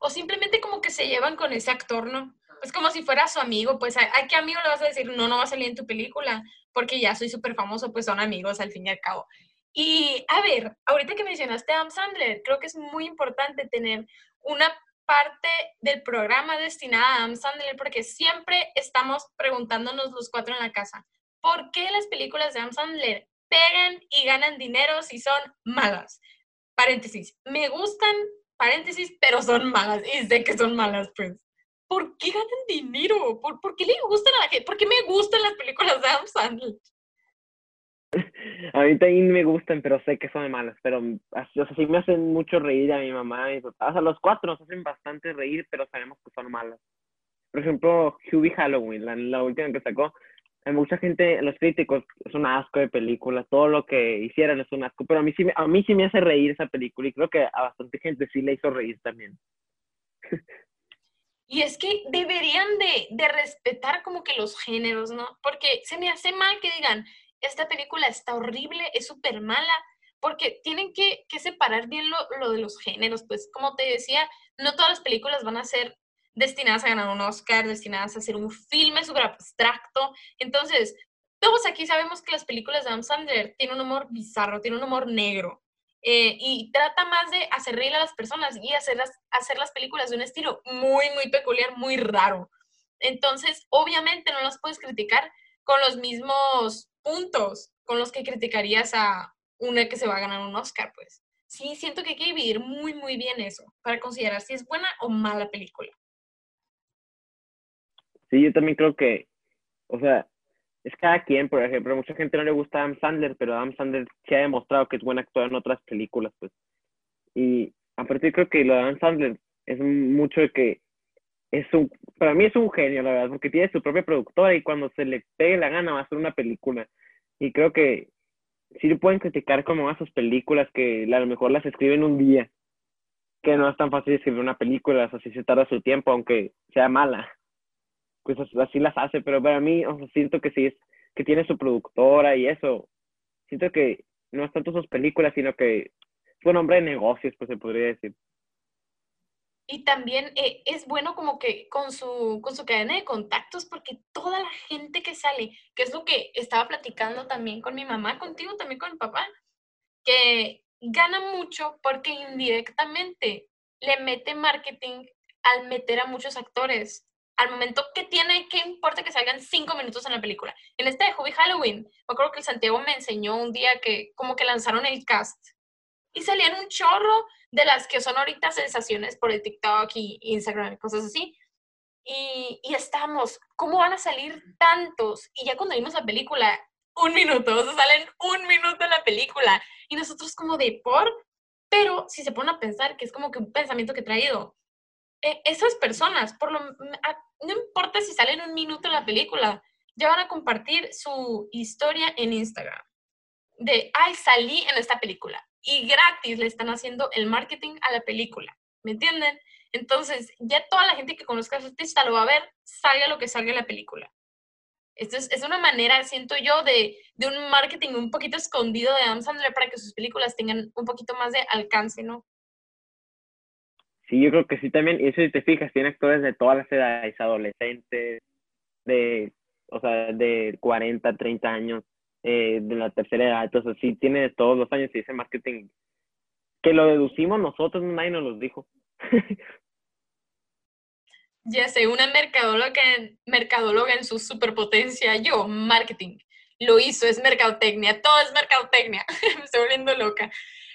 O simplemente como que se llevan con ese actor, ¿no? es como si fuera su amigo, pues ¿a, qué amigo le vas a decir, no, no va a salir en tu película? Porque ya soy súper famoso, pues son amigos al fin y al cabo. Y a ver, ahorita que mencionaste a Adam Sandler, creo que es muy importante tener una parte del programa destinada a Adam Sandler porque siempre estamos preguntándonos los cuatro en la casa, ¿por qué las películas de Adam Sandler pegan y ganan dinero si son malas? Paréntesis, me gustan, paréntesis, pero son malas y sé que son malas, pues. ¿por qué ganan dinero? ¿Por, ¿Por, qué le gustan a la gente? ¿Por qué me gustan las películas de Adam Sandler? A mí también me gustan, pero sé que son malas. Pero, o sea, sí me hacen mucho reír a mi mamá y O sea, los cuatro nos hacen bastante reír, pero sabemos que son malas. Por ejemplo, Hubie Halloween, la, la última que sacó, hay mucha gente, los críticos, es un asco de película, todo lo que hicieran es un asco, pero a mí sí, a mí sí me hace reír esa película y creo que a bastante gente sí le hizo reír también. Y es que deberían de, respetar como que los géneros, ¿no? Porque se me hace mal que digan, esta película está horrible, es súper mala, porque tienen que, separar bien lo, lo, de los géneros. Pues como te decía, no todas las películas van a ser destinadas a ganar un Oscar, destinadas a ser un filme súper abstracto. Entonces, todos aquí sabemos que las películas de Adam Sandler tienen un humor bizarro, tienen un humor negro. Eh, y trata más de hacer reír a las personas y hacer hacer las películas de un estilo muy, muy peculiar, muy raro. Entonces, obviamente no las puedes criticar con los mismos puntos con los que criticarías a una que se va a ganar un Oscar, pues. Sí, siento que hay que dividir muy, muy bien eso para considerar si es buena o mala película. Sí, yo también creo que, o sea, es cada quien, por ejemplo, mucha gente no le gusta Adam Sandler, pero Adam Sandler se ha demostrado que es buen actor en otras películas, pues. Y aparte creo que lo de Adam Sandler es mucho de que es un, para mí es un genio, la verdad, porque tiene su propia productora y cuando se le pegue la gana va a hacer una película. Y creo que sí le pueden criticar como a sus películas que a lo mejor las escriben un día, que no es tan fácil escribir una película, así se tarda su tiempo, aunque sea mala pues así las hace, pero para mí siento que sí es, que tiene su productora y eso, siento que no es tanto sus películas, sino que es un hombre de negocios, pues se podría decir. Y también eh, es bueno como que con su, con su cadena de contactos, porque toda la gente que sale, que es lo que estaba platicando también con mi mamá, contigo también con mi papá, que gana mucho porque indirectamente le mete marketing al meter a muchos actores al momento que tiene, ¿qué importa que salgan cinco minutos en la película? En este de Hobby Halloween, me acuerdo que el Santiago me enseñó un día que como que lanzaron el cast y salían un chorro de las que son ahorita sensaciones por el TikTok y Instagram y cosas así. Y, y estamos, ¿cómo van a salir tantos? Y ya cuando vimos la película, un minuto, o sea, salen un minuto en la película. Y nosotros como de por, pero si se ponen a pensar que es como que un pensamiento que he traído, e, esas personas, por lo, no importa si salen un minuto en la película, ya van a compartir su historia en Instagram. De, ay, salí en esta película. Y gratis le están haciendo el marketing a la película. ¿Me entienden? Entonces, ya toda la gente que conozca a ese artista lo va a ver, salga lo que salga en la película. Esto es, es una manera, siento yo, de, de, un marketing un poquito escondido de Adam Sandler para que sus películas tengan un poquito más de alcance, ¿no? Sí, yo creo que sí también. Y eso si te fijas, tiene actores de todas las edades, adolescentes, de o sea, de 40, 30 años, eh, de la tercera edad, entonces sí, tiene todos los años y ese marketing que lo deducimos nosotros, nadie nos lo dijo. ya sé, una mercadóloga, mercadóloga en su superpotencia, yo, marketing, lo hizo, es mercadotecnia, todo es mercadotecnia, me estoy volviendo loca.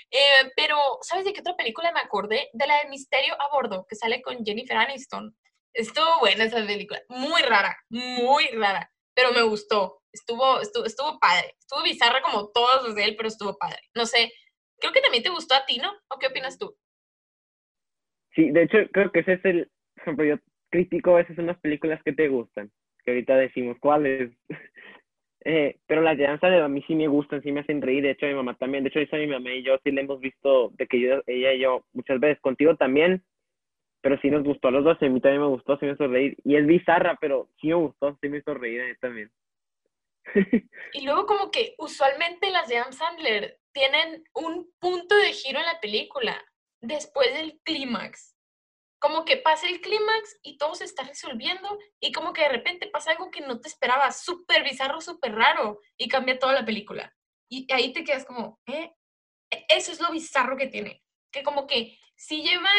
Eh, pero, ¿sabes de qué otra película me acordé? De la de Misterio a Bordo, que sale con Jennifer Aniston. Estuvo buena esa película, muy rara, muy rara, pero me gustó. Estuvo, estuvo, estuvo padre. Estuvo bizarra como todos los de él, pero estuvo padre. No sé, creo que también te gustó a ti, ¿no? ¿O qué opinas tú? Sí, de hecho, creo que ese es el, por ejemplo, yo critico a veces unas películas que te gustan, que ahorita decimos cuáles. eh, pero las de a mí sí me gustan, sí me hacen reír, de hecho mi mamá también, de hecho a mi mamá y yo sí le hemos visto, de que ella y yo muchas veces, contigo también, pero sí nos gustó a los dos, a mí también me gustó, sí me hizo reír, y es bizarra, pero sí me gustó, sí me hizo reír a mí también. y luego como que usualmente las de Adam Sandler tienen un punto de giro en la película después del clímax. Como que pasa el clímax y todo se está resolviendo y como que de repente pasa algo que no te esperabas, súper bizarro, súper raro y cambia toda la película. Y ahí te quedas como, ¿eh? E, eso es lo bizarro que tiene. Que como que sí lleva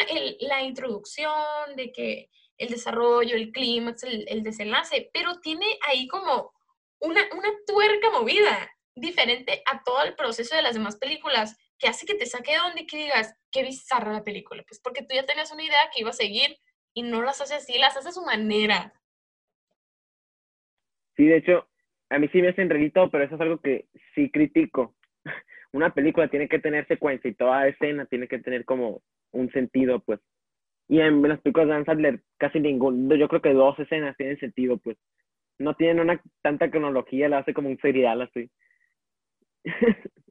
la introducción de que el desarrollo, el clímax, el, desenlace, pero tiene ahí como una, una tuerca movida diferente a todo el proceso de las demás películas que hace que te saque de donde que digas, qué bizarra la película, pues porque tú ya tenías una idea que iba a seguir y no las hace así, las hace a su manera. Sí, de hecho, a mí sí me hacen relito, pero eso es algo que sí critico. Una película tiene que tener secuencia y toda escena tiene que tener como un sentido, pues. Y en las películas de Dan casi ningún, yo creo que dos escenas tienen sentido, pues. No tienen una tanta cronología, la hace como un serial así.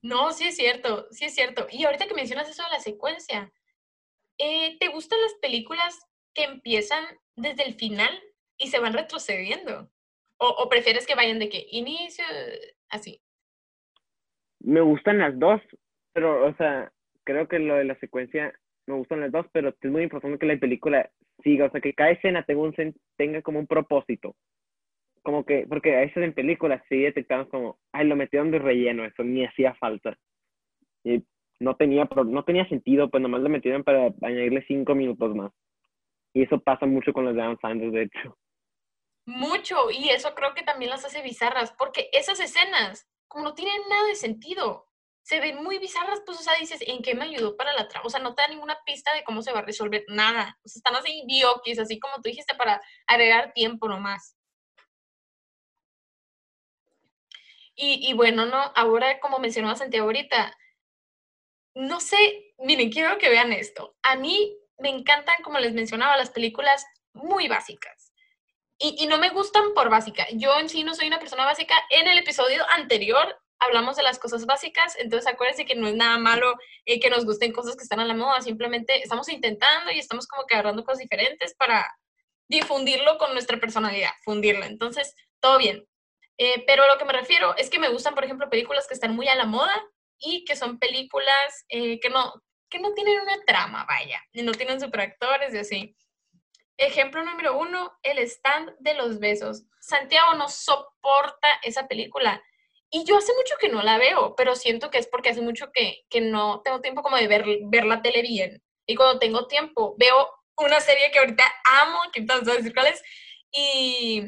No, sí es cierto, sí es cierto. Y ahorita que mencionas eso de la secuencia, eh, ¿te gustan las películas que empiezan desde el final y se van retrocediendo? ¿O, prefieres que vayan de que inicio, así? Me gustan las dos, pero, o sea, creo que lo de la secuencia me gustan las dos, pero es muy importante que la película siga, o sea, que cada escena tenga, un, tenga como un propósito como que, porque a veces en películas sí detectamos como, ay, lo metieron de relleno, eso ni hacía falta. Y no tenía, no tenía sentido, pues nomás lo metieron para añadirle cinco minutos más. Y eso pasa mucho con los de Adam Sanders, de hecho. Mucho, y eso creo que también las hace bizarras, porque esas escenas, como no tienen nada de sentido, se ven muy bizarras, pues, o sea, dices, ¿en qué me ayudó para la trama? O sea, no te da ninguna pista de cómo se va a resolver nada. O sea, están así biokis, así como tú dijiste, para agregar tiempo nomás. Y, bueno, no, ahora como mencionaba Santiago ahorita, no sé, miren, quiero que vean esto. A mí me encantan, como les mencionaba, las películas muy básicas. Y, no me gustan por básica. Yo en sí no soy una persona básica. En el episodio anterior hablamos de las cosas básicas, entonces acuérdense que no es nada malo eh, que nos gusten cosas que están a la moda, simplemente estamos intentando y estamos como que agarrando cosas diferentes para difundirlo con nuestra personalidad, fundirlo. Entonces, todo bien. Eh, pero lo que me refiero es que me gustan, por ejemplo, películas que están muy a la moda y que son películas eh, que, no, que no tienen una trama, vaya, y no tienen superactores y así. Ejemplo número uno, El stand de los besos. Santiago no soporta esa película. Y yo hace mucho que no la veo, pero siento que es porque hace mucho que, que no tengo tiempo como de ver, ver la tele bien. Y cuando tengo tiempo, veo una serie que ahorita amo, que entonces a decir cuál es, y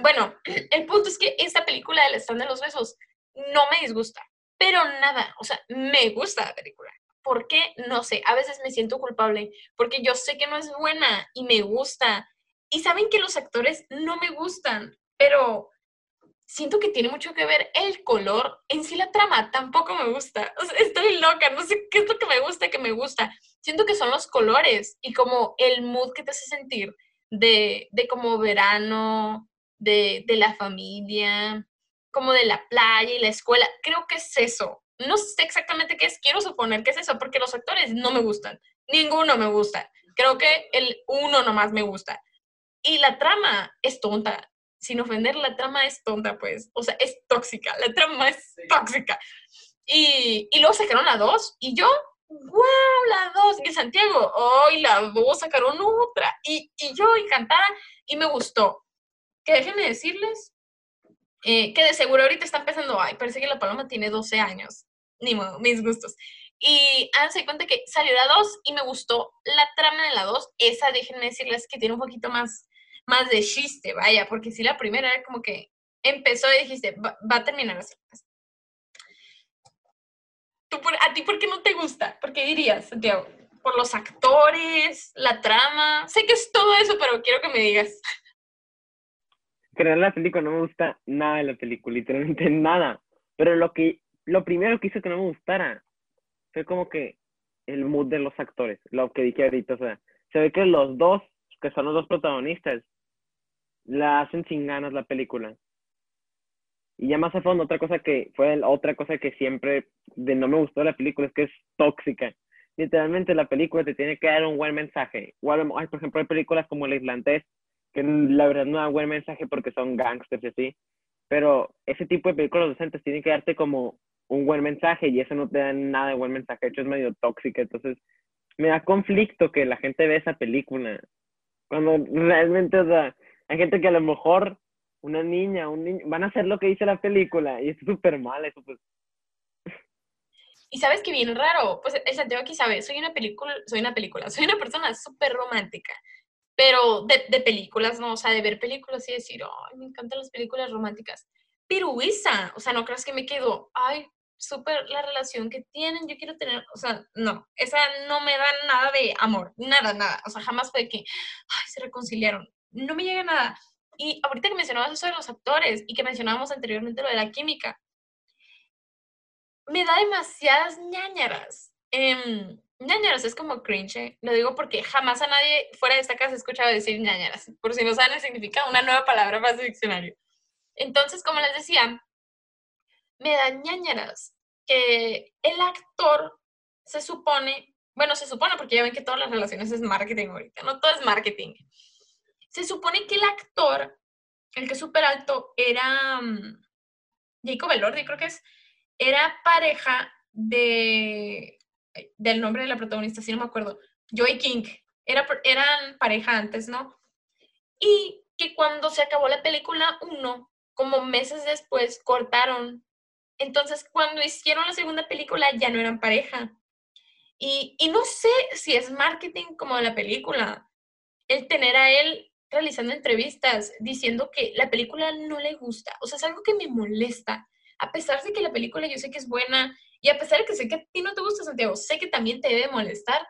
bueno, el punto es que esta película del stand de los besos no me disgusta, pero nada, o sea, me gusta la película. ¿Por qué? No sé, a veces me siento culpable porque yo sé que no es buena y me gusta. Y saben que los actores no me gustan, pero siento que tiene mucho que ver el color. En sí la trama tampoco me gusta. Estoy loca, no sé qué es lo que me gusta, que me gusta. Siento que son los colores y como el mood que te hace sentir de, de como verano, de, la familia, como de la playa y la escuela. Creo que es eso. No sé exactamente qué es, quiero suponer que es eso, porque los actores no me gustan. Ninguno me gusta. Creo que el uno nomás me gusta. Y la trama es tonta. Sin ofender, la trama es tonta, pues. O sea, es tóxica. La trama es tóxica. Y, y luego sacaron la dos y yo, wow, la dos. Y Santiago, hoy la dos sacaron otra. Y, y yo encantada y me gustó que déjenme decirles eh, que de seguro ahorita están pensando, ay, parece que la paloma tiene 12 años. Ni modo, mis gustos. Y háganse cuenta que salió la 2 y me gustó la trama de la 2. Esa, déjenme decirles que tiene un poquito más, más de chiste, vaya, porque si la primera era como que empezó y dijiste, va, a terminar así. ¿Tú ¿A ti por qué no te gusta? ¿Por qué dirías, Santiago? ¿Por los actores, la trama? Sé que es todo eso, pero quiero que me digas. Crear la película no me gusta nada de la película, literalmente nada. Pero lo que, lo primero que hizo que no me gustara fue como que el mood de los actores, lo que dije ahorita, o sea, se ve que los dos, que son los dos protagonistas, la hacen sin ganas la película. Y ya más a fondo, otra cosa que fue otra cosa que siempre de no me gustó la película es que es tóxica. Literalmente la película te tiene que dar un buen mensaje. por ejemplo, hay películas como El Islandés que la verdad no dan buen mensaje porque son gangsters y así. Pero ese tipo de películas docentes tienen que darte como un buen mensaje y eso no te da nada de buen mensaje, de hecho es medio tóxica, entonces me da conflicto que la gente ve esa película, cuando realmente, o sea, hay gente que a lo mejor una niña, un niño, van a hacer lo que dice la película y es súper mal eso, pues. Y sabes que bien raro, pues el Santiago aquí sabe, soy una película, soy una película, soy una persona súper romántica, pero de, de, películas, ¿no? O sea, de ver películas y decir, ay, me encantan las películas románticas. Pero o sea, no creas que me quedo, ay, súper la relación que tienen, yo quiero tener, o sea, no, esa no me da nada de amor, nada, nada, o sea, jamás fue que, ay, se reconciliaron, no me llega nada. Y ahorita que mencionabas eso de los actores y que mencionábamos anteriormente lo de la química, me da demasiadas ñañaras. Eh, ñañaras es como cringe, lo digo porque jamás a nadie fuera de esta casa he escuchado decir ñañaras, por si no saben el significado, una nueva palabra para su diccionario. Entonces, como les decía, me da ñañaras que el actor se supone, bueno, se supone porque ya ven que todas las relaciones es marketing ahorita, no todo es marketing. Se supone que el actor, el que es súper alto, era um, Jacob Elordi, creo que es, era pareja de, del nombre de la protagonista, si no me acuerdo, Joy King. Era, eran pareja antes, ¿no? Y que cuando se acabó la película 1, como meses después, cortaron entonces, cuando hicieron la segunda película ya no eran pareja. Y, no sé si es marketing como de la película, el tener a él realizando entrevistas diciendo que la película no le gusta. O sea, es algo que me molesta. A pesar de que la película yo sé que es buena y a pesar de que sé que a ti no te gusta, Santiago, sé que también te debe molestar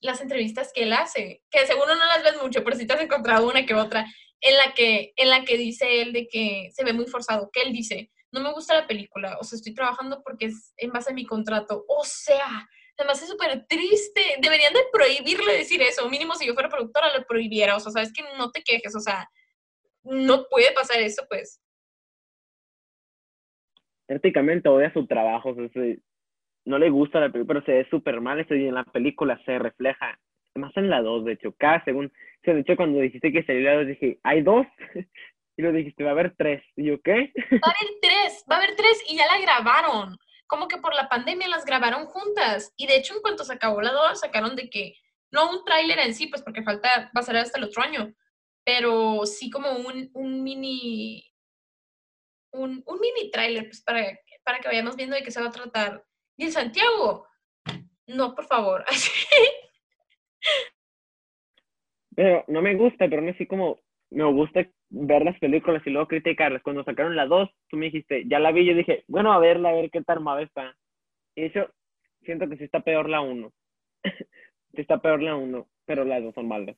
las entrevistas que él hace, que seguro no las ves mucho, pero si te has encontrado una que otra en la que, en la que dice él de que se ve muy forzado, que él dice, no me gusta la película, o sea, estoy trabajando porque es en base a mi contrato, o sea, además es súper triste, deberían de prohibirle decir eso, mínimo si yo fuera productora lo prohibiera, o sea, sabes que no te quejes, o sea, no puede pasar eso, pues. Prácticamente odia su trabajo, o sea, no le gusta la película, pero se ve súper mal y en la película se refleja, más en la 2, de hecho, cada segundo, de hecho cuando dijiste que salió la 2 dije, ¿hay dos? Y lo dijiste, va a haber tres. ¿Y yo qué? Va a haber tres, va a haber tres y ya la grabaron. Como que por la pandemia las grabaron juntas. Y de hecho, en cuanto se acabó la dos, sacaron de que, no un tráiler en sí, pues porque falta, va a salir hasta el otro año, pero sí como un, un mini, un, un mini tráiler, pues para, para que vayamos viendo de qué se va a tratar. Y en Santiago, no, por favor, así. Pero no me gusta, pero no así como me gusta ver las películas y luego criticarlas. Cuando sacaron la 2, tú me dijiste, ya la vi, yo dije, bueno, a verla, a ver qué tan armada está. Y eso, siento que sí está peor la 1. sí está peor la 1, pero las dos son malas.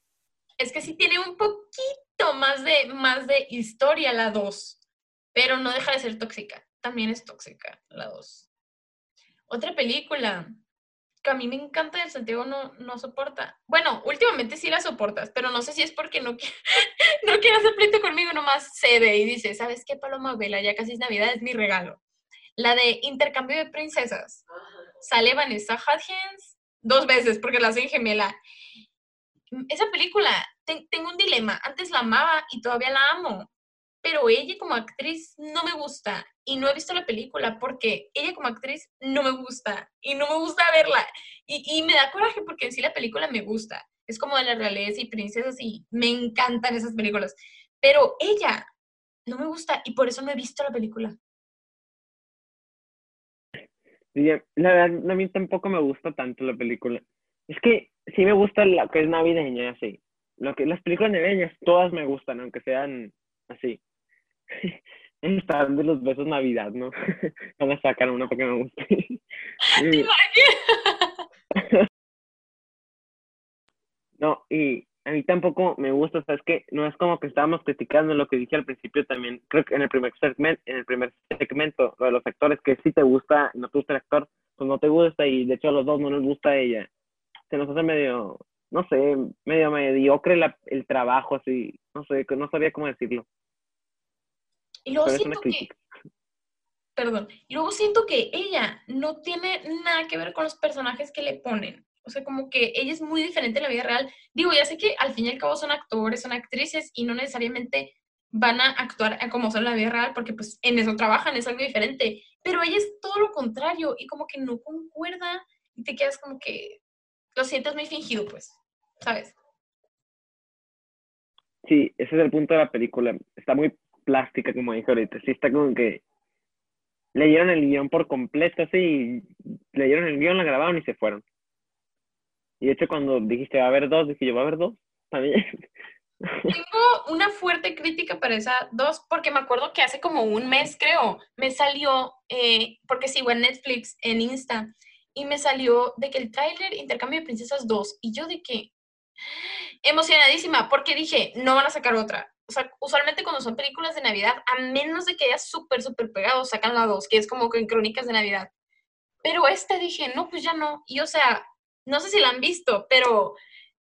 Es que sí tiene un poquito más de, más de historia la 2, pero no deja de ser tóxica. También es tóxica la 2. Otra película que a mí me encanta y el Santiago no, no soporta. Bueno, últimamente sí la soportas, pero no sé si es porque no, no quiere hacer pleito conmigo, nomás cede y dice, ¿sabes qué, Paloma Vela? Ya casi es Navidad, es mi regalo. La de Intercambio de Princesas. Sale Vanessa Hudgens dos veces porque la hacen gemela. Esa película, tengo un dilema. Antes la amaba y todavía la amo pero ella como actriz no me gusta y no he visto la película porque ella como actriz no me gusta y no me gusta verla y, me da coraje porque en sí la película me gusta, es como de la realeza y princesas y me encantan esas películas, pero ella no me gusta y por eso no he visto la película. la verdad, a mí tampoco me gusta tanto la película. Es que sí me gusta lo que es navideña, así. Lo que, las películas navideñas, todas me gustan, aunque sean así. Están de los besos Navidad, ¿no? Van a sacar una para que me guste. no, y a mí tampoco me gusta, o sea, es que no es como que estábamos criticando lo que dije al principio también, creo que en el primer segmento, en el primer segmento, lo de los actores, que si te gusta, no te gusta el actor, pues no te gusta, y de hecho a los dos no nos gusta ella. Se nos hace medio, no sé, medio mediocre la, el trabajo, así, no sé, no sabía cómo decirlo. Y luego siento que, perdón, y luego siento que ella no tiene nada que ver con los personajes que le ponen. O sea, como que ella es muy diferente en la vida real. Digo, ya sé que al fin y al cabo son actores, son actrices y no necesariamente van a actuar como son en la vida real porque pues en eso trabajan, es algo diferente. Pero ella es todo lo contrario y como que no concuerda y te quedas como que lo sientes muy fingido, pues, ¿sabes? Sí, ese es el punto de la película. Está muy plástica, como dije ahorita. Sí, está como que leyeron el guion por completo, así, leyeron el guion, la grabaron y se fueron. Y de hecho, cuando dijiste va a haber dos, dije yo va a haber dos también. Tengo una fuerte crítica para esa dos, porque me acuerdo que hace como un mes, creo, me salió, eh, porque sigo en Netflix, en Insta, y me salió de que el tráiler Intercambio de Princesas 2, y yo de que emocionadísima, porque dije, no van a sacar otra. O sea, usualmente cuando son películas de Navidad, a menos de que haya súper, súper pegado, sacan la dos, que es como que en crónicas de Navidad. Pero esta dije, no, pues ya no. Y o sea, no sé si la han visto, pero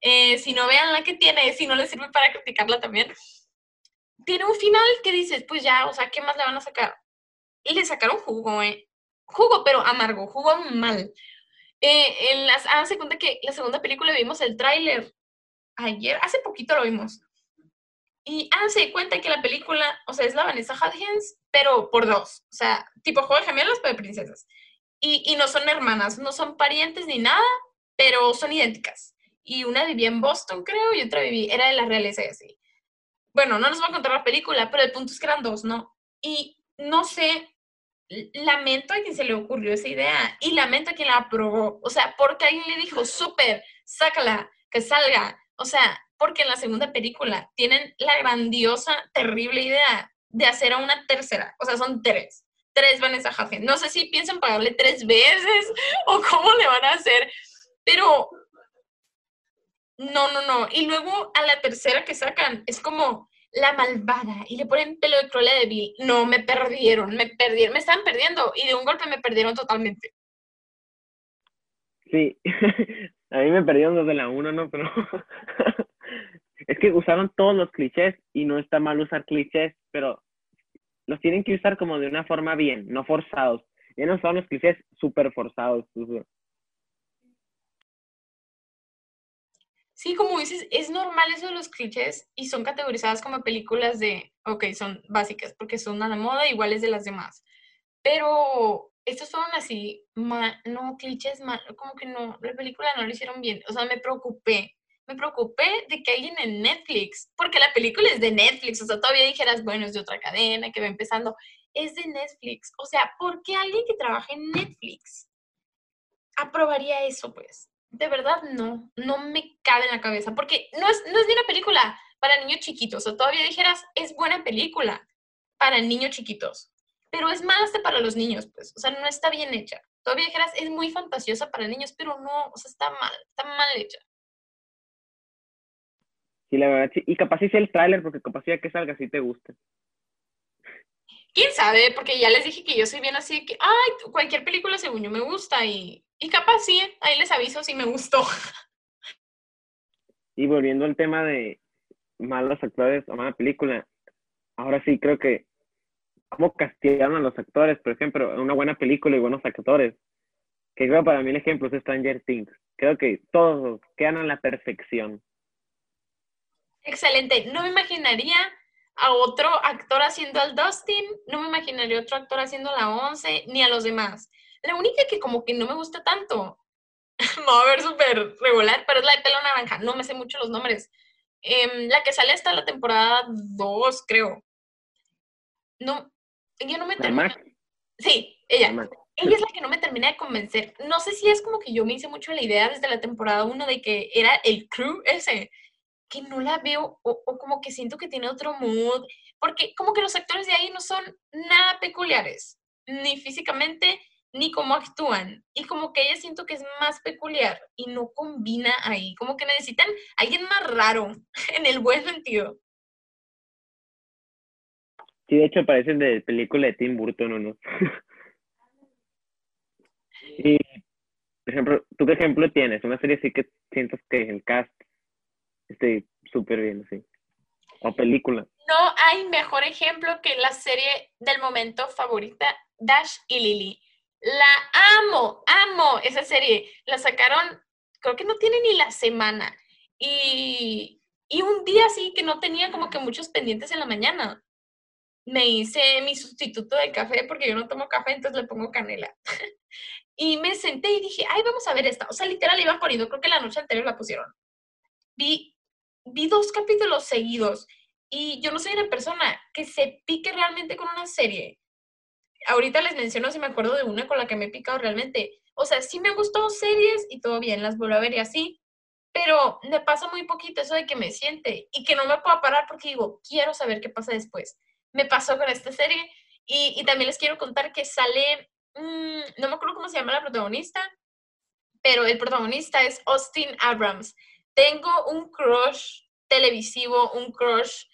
eh, si no vean la que tiene, si no les sirve para criticarla también, tiene un final que dices, pues ya, o sea, ¿qué más le van a sacar? Y le sacaron jugo, ¿eh? Jugo, pero amargo, jugo mal. Eh, en las, háganse cuenta que la segunda película vimos el tráiler ayer, hace poquito lo vimos. Y háganse cuenta que la película, o sea, es la Vanessa Hudgens, pero por dos. O sea, tipo juego de gemelas, pero de princesas. Y, y no son hermanas, no son parientes ni nada, pero son idénticas. Y una vivía en Boston, creo, y otra vivía, era de la realeza y. Bueno, no nos voy a contar la película, pero el punto es que eran dos, ¿no? Y no sé, lamento a quien se le ocurrió esa idea y lamento a quien la aprobó. O sea, porque alguien le dijo, súper, sácala, que salga. O sea, porque en la segunda película tienen la grandiosa, terrible idea de hacer a una tercera. O sea, son tres. Tres Vanessa Hudgens. No sé si piensan pagarle tres veces o cómo le van a hacer pero, no, no, no. Y luego a la tercera que sacan es como la malvada y le ponen pelo de Cruella de Vil. No, me perdieron, me perdieron, me estaban perdiendo y de un golpe me perdieron totalmente. Sí, a mí me perdieron desde la 1, ¿no? Pero es que usaron todos los clichés y no está mal usar clichés, pero los tienen que usar como de una forma bien, no forzados. Ya no son los clichés súper forzados. Sí, como dices, es normal eso de los clichés y son categorizadas como películas de, ok, son básicas porque son a la moda iguales de las demás. Pero estos fueron así, no, clichés, mal, como que no, la película no lo hicieron bien. O sea, me preocupé. Me preocupé de que alguien en Netflix, porque la película es de Netflix, o sea, todavía dijeras, bueno, es de otra cadena que va empezando, es de Netflix. O sea, ¿por qué alguien que trabaja en Netflix aprobaría eso, pues? de verdad no, no me cabe en la cabeza, porque no es, no es ni una película para niños chiquitos, o todavía dijeras, es buena película para niños chiquitos, pero es más hasta para los niños, pues, o sea, no está bien hecha. Todavía dijeras, es muy fantasiosa para niños, pero no, o sea, está mal, está mal hecha. Sí, la verdad, sí. Y capaz hice el tráiler, porque capaz ya que salga si te gusta. ¿Quién sabe? Porque ya les dije que yo soy bien así, que, ay, cualquier película según yo me gusta y y capaz sí, ahí les aviso si me gustó. Y volviendo al tema de malos actores o mala película, ahora sí creo que cómo castigaron a los actores, por ejemplo, una buena película y buenos actores. Que creo para mí el ejemplo es Stranger Things. Creo que todos quedan a la perfección. Excelente. No me imaginaría a otro actor haciendo al Dustin, no me imaginaría otro actor haciendo la 11, ni a los demás. La única que como que no me gusta tanto, va a ver súper regular, pero es la de pelo naranja, no me sé mucho los nombres. Em, la que sale hasta la temporada 2, creo. no, ella no me Sí, ella. Ella es la que no me termina de convencer. No sé si es como que yo me hice mucho la idea desde la temporada 1 de que era el crew ese, que no la veo o, o como que siento que tiene otro mood, porque como que los actores de ahí no son nada peculiares, ni físicamente, ni cómo actúan. Y como que ella siento que es más peculiar y no combina ahí, como que necesitan a alguien más raro, en el buen sentido. Sí, de hecho parecen de película de Tim Burton, ¿o no? Y, por ejemplo, ¿tú qué ejemplo tienes? Una serie así que sientas que el cast esté súper bien, sí. O película. No hay mejor ejemplo que la serie del momento favorita, Dash y Lily. La amo, amo esa serie. La sacaron, creo que no tiene ni la semana. Y, y un día sí que no tenía como que muchos pendientes en la mañana. Me hice mi sustituto de café porque yo no tomo café, entonces le pongo canela. y me senté y dije, ay, vamos a ver esta. O sea, literal iban poniendo, creo que la noche anterior la pusieron. Vi, vi dos capítulos seguidos y yo no soy una persona que se pique realmente con una serie. Ahorita les menciono si me acuerdo de una con la que me he picado realmente. O sea, sí me gustó series y todo bien, las vuelvo a ver y así, pero me pasa muy poquito eso de que me siente y que no me puedo parar porque digo, quiero saber qué pasa después. Me pasó con esta serie y, también les quiero contar que sale, mmm, no me acuerdo cómo se llama la protagonista, pero el protagonista es Austin Abrams. Tengo un crush televisivo, un crush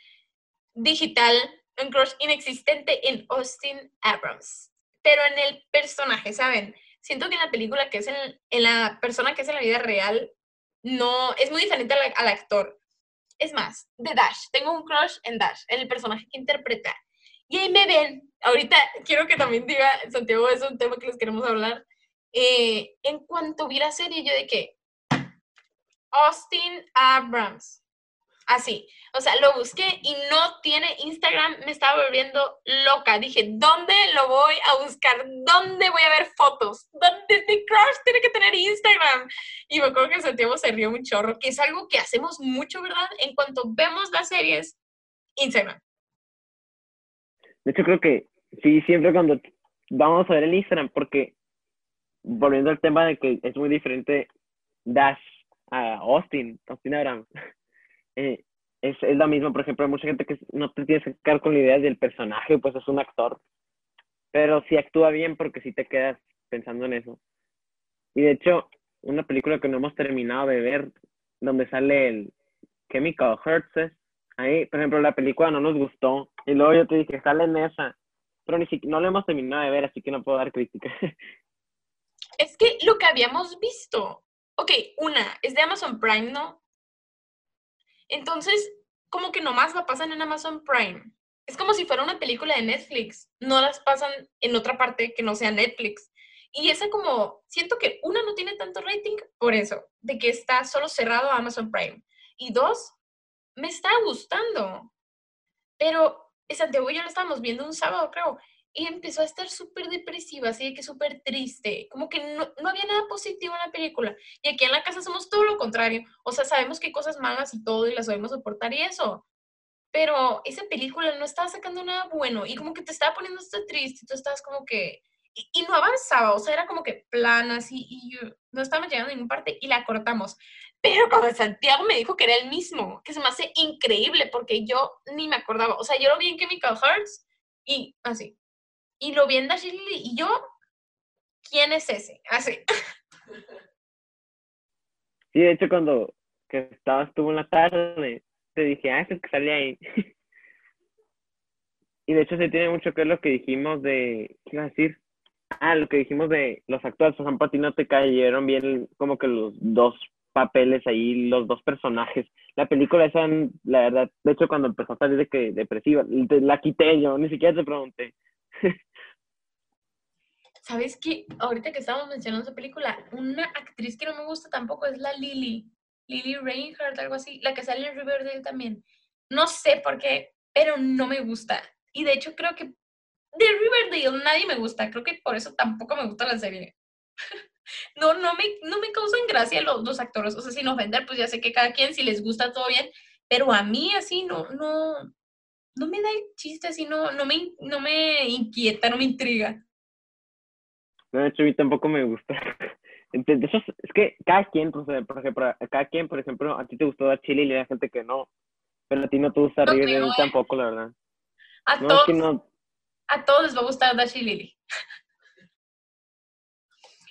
digital, un crush inexistente en Austin Abrams. Pero en el personaje, ¿saben? Siento que en la película que es en, en la persona que es en la vida real, no, es muy diferente al, actor. Es más, de Dash, tengo un crush en Dash, en el personaje que interpreta. Y ahí me ven, ahorita quiero que también diga, Santiago, es un tema que les queremos hablar. Eh, en cuanto vi la serie, yo de que Austin Abrams, Así. O sea, lo busqué y no tiene Instagram. Me estaba volviendo loca. Dije, ¿dónde lo voy a buscar? ¿Dónde voy a ver fotos? ¿Dónde mi crush tiene que tener Instagram? Y me acuerdo que Santiago se rió un chorro, que es algo que hacemos mucho, ¿verdad? En cuanto vemos las series, Instagram. De hecho, creo que sí, siempre cuando vamos a ver el Instagram, porque volviendo al tema de que es muy diferente Dash a Austin, Austin Abrams. Eh, es, es lo mismo, por ejemplo, hay mucha gente que no te tienes que quedar con la idea del personaje, pues es un actor, pero sí actúa bien porque sí te quedas pensando en eso. Y de hecho, una película que no hemos terminado de ver, donde sale el Chemical Hearts, ahí, por ejemplo, la película no nos gustó, y luego yo te dije, sale en esa, pero ni siquiera, no lo hemos terminado de ver, así que no puedo dar crítica. Es que lo que habíamos visto, ok, una, es de Amazon Prime, ¿no? Entonces, como que nomás la pasan en Amazon Prime. Es como si fuera una película de Netflix. No las pasan en otra parte que no sea Netflix. Y esa como, siento que una no tiene tanto rating por eso, de que está solo cerrado a Amazon Prime. Y dos, me está gustando. Pero Santiago y yo lo estábamos viendo un sábado, creo, y empezó a estar súper depresiva, así que súper triste, como que no, no, había nada positivo en la película. Y aquí en la casa somos todo lo contrario, o sea, sabemos que hay cosas malas y todo y las sabemos soportar y eso. Pero esa película no estaba sacando nada bueno y como que te estaba poniendo hasta triste y tú estabas como que... Y, y, no avanzaba, o sea, era como que plana así y no estábamos llegando a ninguna parte y la cortamos. Pero cuando Santiago me dijo que era el mismo, que se me hace increíble porque yo ni me acordaba. O sea, yo lo vi en Chemical Hearts y así, y lo vi en Dash y yo, ¿quién es ese? Así. Sí, de hecho, cuando que estabas tú en la tarde, te dije, ah, es que sale ahí. y de hecho, se tiene mucho que ver lo que dijimos de, ¿qué iba a decir? Ah, lo que dijimos de los actores, por ejemplo, a ti no te cayeron bien como que los dos papeles ahí, los dos personajes. La película esa, la verdad, de hecho, cuando empezó a salir de que depresiva, la quité yo, ni siquiera te pregunté. ¿Sabes qué? Ahorita que estábamos mencionando esa película, una actriz que no me gusta tampoco es la Lily. Lily Reinhardt, algo así. La que sale en Riverdale también. No sé por qué, pero no me gusta. Y de hecho creo que de Riverdale nadie me gusta. Creo que por eso tampoco me gusta la serie. no, no me, no me causan gracia los, los actores. O sea, sin ofender, pues ya sé que cada quien, si les gusta todo bien. Pero a mí así no, no, no me da el chiste así, no, no, me, no me inquieta, no me intriga. No, de hecho, a mí tampoco me gusta. Entonces, es que cada quien, pues, por ejemplo, cada quien, por ejemplo, a ti te gustó dar chile y hay gente que no. Pero a ti no te gusta reír de mí tampoco, la verdad. A todos, a todos les va a gustar Dash y Lily.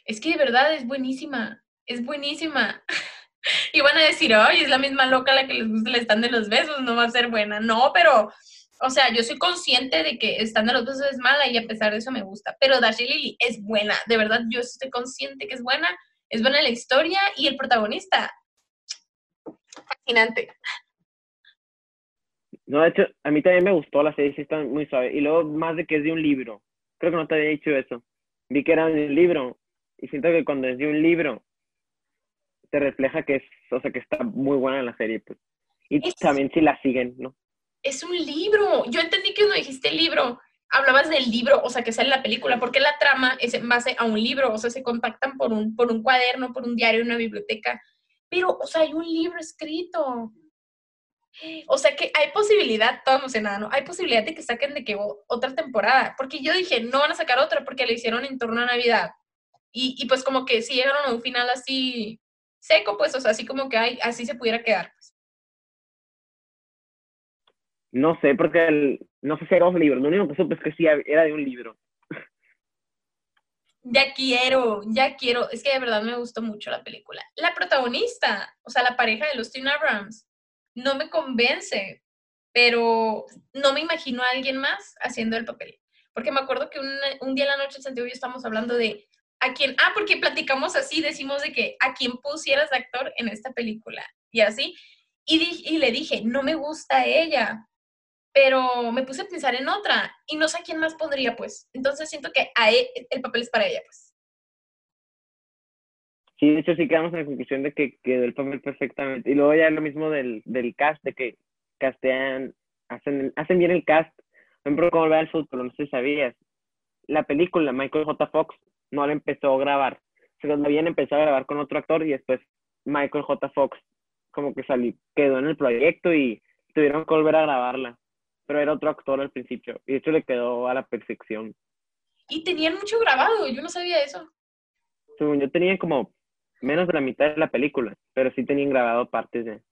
es que de verdad es buenísima, es buenísima. y van a decir, ay, es la misma loca la que les gusta el stand de los besos, no va a ser buena. No, pero, o sea, yo soy consciente de que el stand de los besos es mala y a pesar de eso me gusta. Pero Dash y Lily es buena, de verdad, yo estoy consciente que es buena, es buena la historia y el protagonista. Fascinante. No, de hecho, a mí también me gustó la serie, sí está muy suave. Y luego, más de que es de un libro. Creo que no te había dicho eso. Vi que era un libro. Y siento que cuando es de un libro, te refleja que es, o sea, que está muy buena la serie, pues. Y también si la siguen, ¿no? Es un libro. Yo entendí que cuando dijiste libro, hablabas del libro, o sea, que sale la película, porque la trama es en base a un libro, o sea, se contactan por un, por un cuaderno, por un diario, una biblioteca. Pero, o sea, hay un libro escrito. O sea que hay posibilidad, todo emocionada, ¿no? Hay posibilidad de que saquen de que otra temporada, porque yo dije, no van a sacar otra porque le hicieron en torno a Navidad. Y, y pues como que si llegaron a un final así seco, pues, o sea, así como que hay, así se pudiera quedar. Pues. No sé, porque el, no sé si era un libro, lo único que supe es que sí era de un libro. Ya quiero, ya quiero. Es que de verdad me gustó mucho la película. La protagonista, o sea, la pareja de los Teen Abrams, no me convence, pero no me imagino a alguien más haciendo el papel. Porque me acuerdo que un, un día en la noche Santiago y yo estamos hablando de a quién, ah, porque platicamos así, decimos de que a quién pusieras de actor en esta película y así. Y, y le dije, no me gusta ella, pero me puse a pensar en otra y no sé a quién más pondría, pues. Entonces siento que a e, el papel es para ella, pues. Sí, de hecho sí quedamos en la conclusión de que quedó el papel perfectamente. Y luego ya lo mismo del, del cast, de que castean, hacen, hacen bien el cast. Por ejemplo, como ve el fútbol, no sé si sabías. La película, Michael J. Fox, no la empezó a grabar. Cuando habían empezado a grabar con otro actor y después Michael J. Fox como que salió, quedó en el proyecto y tuvieron que volver a grabarla. Pero era otro actor al principio y de hecho le quedó a la perfección. Y tenían mucho grabado, yo no sabía eso. Según yo tenían como menos de la mitad de la película, pero sí tenían grabado partes de...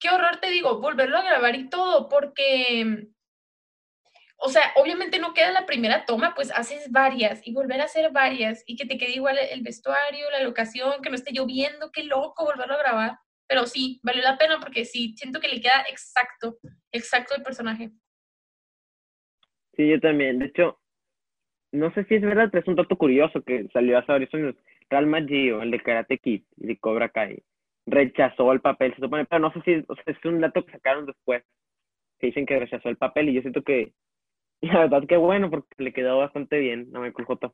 Qué horror te digo, volverlo a grabar y todo, porque o sea, obviamente no queda la primera toma, pues haces varias y volver a hacer varias y que te quede igual el vestuario, la locación, que no esté lloviendo, qué loco volverlo a grabar. Pero sí, valió la pena porque sí, siento que le queda exacto, exacto el personaje. Sí, yo también. De hecho, no sé si es verdad, pero es un dato curioso que salió hace varios años. Real Magio, el de Karate Kid y de Cobra Kai, rechazó el papel, se supone, pero no sé si es un dato que sacaron después, que dicen que rechazó el papel y yo siento que y la verdad que bueno, porque le quedó bastante bien a Michael J.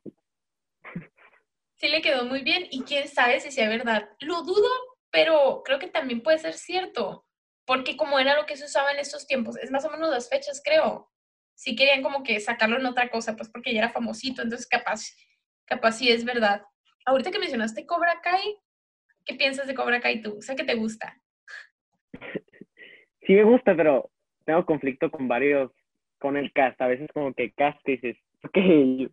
Sí, le quedó muy bien y quién sabe si sea verdad. Lo dudo, pero creo que también puede ser cierto, porque como era lo que se usaba en estos tiempos, es más o menos las fechas, creo. Sí querían como que sacarlo en otra cosa, pues porque ya era famosito, entonces capaz, capaz sí es verdad. Ahorita que mencionaste Cobra Kai, ¿qué piensas de Cobra Kai tú? Sé que te gusta. Sí me gusta, pero tengo conflicto con varios con el cast. A veces como que cast dices, ok.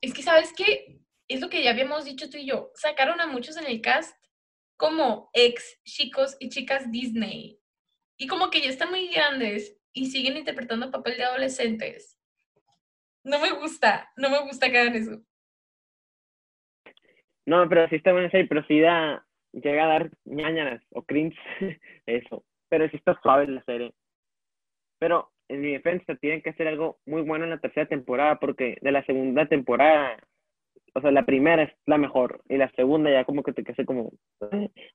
Es que, ¿sabes qué? Es lo que ya habíamos dicho tú y yo. Sacaron a muchos en el cast como ex chicos y chicas Disney. Y como que ya están muy grandes y siguen interpretando papel de adolescentes. No me gusta, no me gusta que hagan eso. No, pero sí está bueno serie, pero sí da, llega a dar ñañanas o cringe, eso. Pero sí está suave la serie. Pero en mi defensa tienen que hacer algo muy bueno en la tercera temporada porque de la segunda temporada, o sea, la primera es la mejor y la segunda ya como que te quedas como,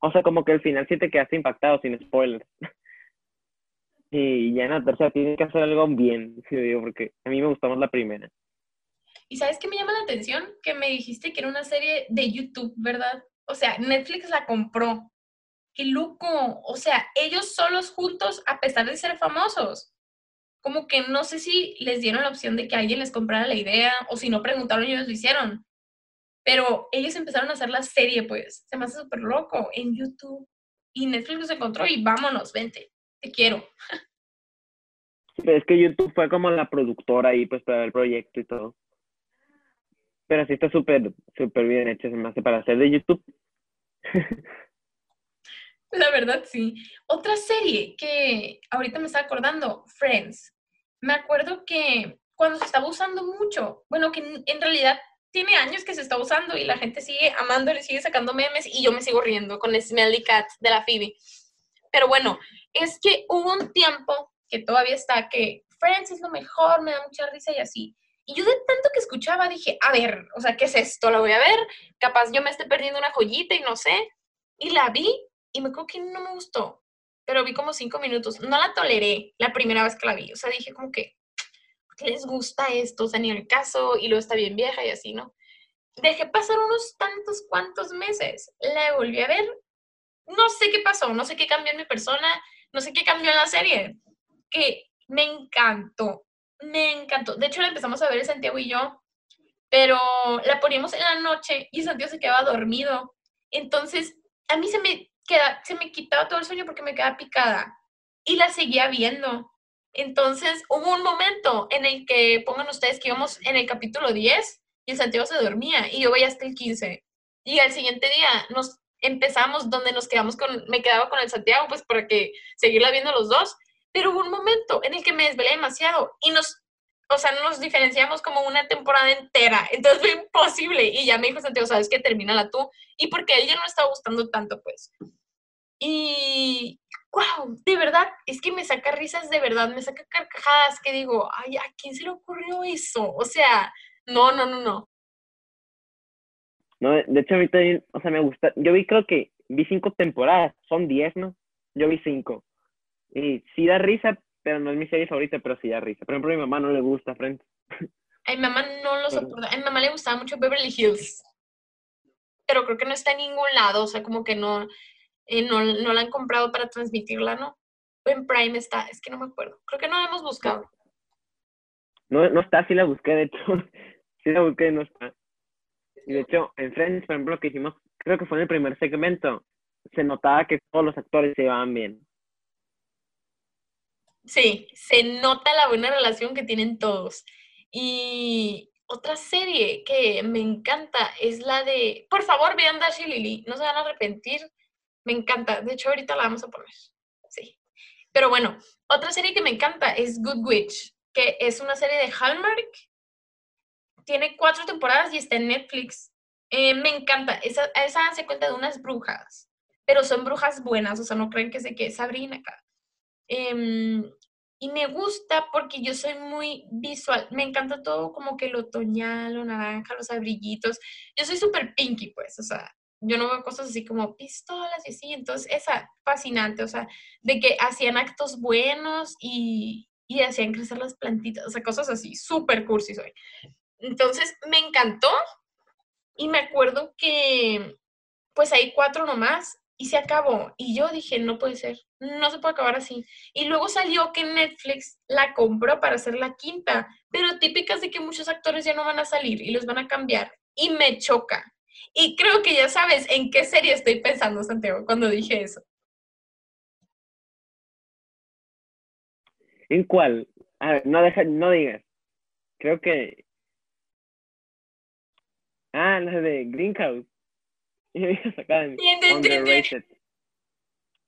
o sea, como que al final sí te quedaste impactado sin spoilers. Y ya en la tercera tienen que hacer algo bien, porque a mí me gustó más la primera. ¿Y sabes qué me llama la atención? Que me dijiste que era una serie de YouTube, ¿verdad? O sea, Netflix la compró. ¡Qué loco! O sea, ellos solos juntos a pesar de ser famosos como que no sé si les dieron la opción de que alguien les comprara la idea o si no preguntaron y ellos lo hicieron. Pero ellos empezaron a hacer la serie, pues, se me hace súper loco en YouTube. Y Netflix los encontró y vámonos, vente, te quiero. Es que YouTube fue como la productora ahí, pues, para el proyecto y todo. Pero sí está súper, súper bien hecho, se me hace para hacer de YouTube. La verdad, sí. Otra serie que ahorita me está acordando, Friends. Me acuerdo que cuando se estaba usando mucho, bueno, que en realidad tiene años que se está usando y la gente sigue amándole, sigue sacando memes y yo me sigo riendo con Smelly Cat de la Phoebe. Pero bueno, es que hubo un tiempo que todavía está que Friends es lo mejor, me da mucha risa y así. Y yo de tanto que escuchaba dije, a ver, o sea, ¿qué es esto? La voy a ver, capaz yo me esté perdiendo una joyita y no sé. Y la vi y me acuerdo que no me gustó, pero vi como cinco minutos. No la toleré la primera vez que la vi, o sea, dije como que, qué les gusta esto? O sea, ni el caso, y luego está bien vieja y así, ¿no? Dejé pasar unos tantos cuantos meses, la volví a ver, no sé qué pasó, no sé qué cambió en mi persona, no sé qué cambió en la serie, que me encantó, me encantó. De hecho, la empezamos a ver Santiago y yo, pero la poníamos en la noche y Santiago se quedaba dormido. Entonces, a mí se me, queda, se me quitaba todo el sueño porque me quedaba picada y la seguía viendo. Entonces, hubo un momento en el que, pongan ustedes que íbamos en el capítulo 10 y el Santiago se dormía y yo veía hasta el 15. Y al siguiente día nos empezamos donde nos quedamos con, me quedaba con el Santiago, pues para que seguirla viendo los dos. Pero hubo un momento en el que me desvelé demasiado y nos, o sea, nos diferenciamos como una temporada entera. Entonces fue imposible. Y ya me dijo Santiago, ¿sabes qué? Termínala tú. Y porque él ya no estaba gustando tanto, pues. Y, wow, de verdad, es que me saca risas de verdad, me saca carcajadas que digo, ay, ¿a quién se le ocurrió eso? O sea, no, no, no, no. No, de hecho, a mí también, o sea, me gusta. Yo vi, creo que vi cinco temporadas, son diez, ¿no? Yo vi cinco. Y sí da risa, pero no es mi serie favorita, pero sí da risa. Por ejemplo, a mi mamá no le gusta Friends. A mi mamá no lo soporta. A mi mamá le gustaba mucho Beverly Hills. Pero creo que no está en ningún lado, o sea, como que no, eh, no, no la han comprado para transmitirla, ¿no? en Prime está, es que no me acuerdo. Creo que no la hemos buscado. No, no está, sí la busqué, de hecho. sí la busqué y no está. Y de hecho, en Friends, por ejemplo, que hicimos, creo que fue en el primer segmento, se notaba que todos los actores se llevaban bien. Sí, se nota la buena relación que tienen todos. Y otra serie que me encanta es la de, por favor, vean Dash y Lily, no se van a arrepentir me encanta. De hecho, ahorita la vamos a poner. Sí. Pero bueno, otra serie que me encanta es Good Witch, que es una serie de Hallmark. Tiene cuatro temporadas y está en Netflix. Eh, me encanta. Esa, esa se cuenta de unas brujas, pero son brujas buenas, o sea, no creen que se que Sabrina acá. Em, y me gusta porque yo soy muy visual. Me encanta todo como que lo otoñal, lo naranja, los abrillitos. Yo soy súper pinky, pues, o sea, yo no veo cosas así como pistolas y así, entonces esa fascinante, o sea, de que hacían actos buenos y, y hacían crecer las plantitas, o sea, cosas así, súper cursi soy. Entonces me encantó y me acuerdo que pues hay cuatro nomás y se acabó. Y yo dije, no puede ser, no se puede acabar así. Y luego salió que Netflix la compró para hacer la quinta, pero típicas de que muchos actores ya no van a salir y los van a cambiar. Y me choca, y creo que ya sabes en qué serie estoy pensando, Santiago, cuando dije eso. ¿En cuál? A ver, no, deja, no digas. Creo que... Ah, la de Greenhouse. underrated.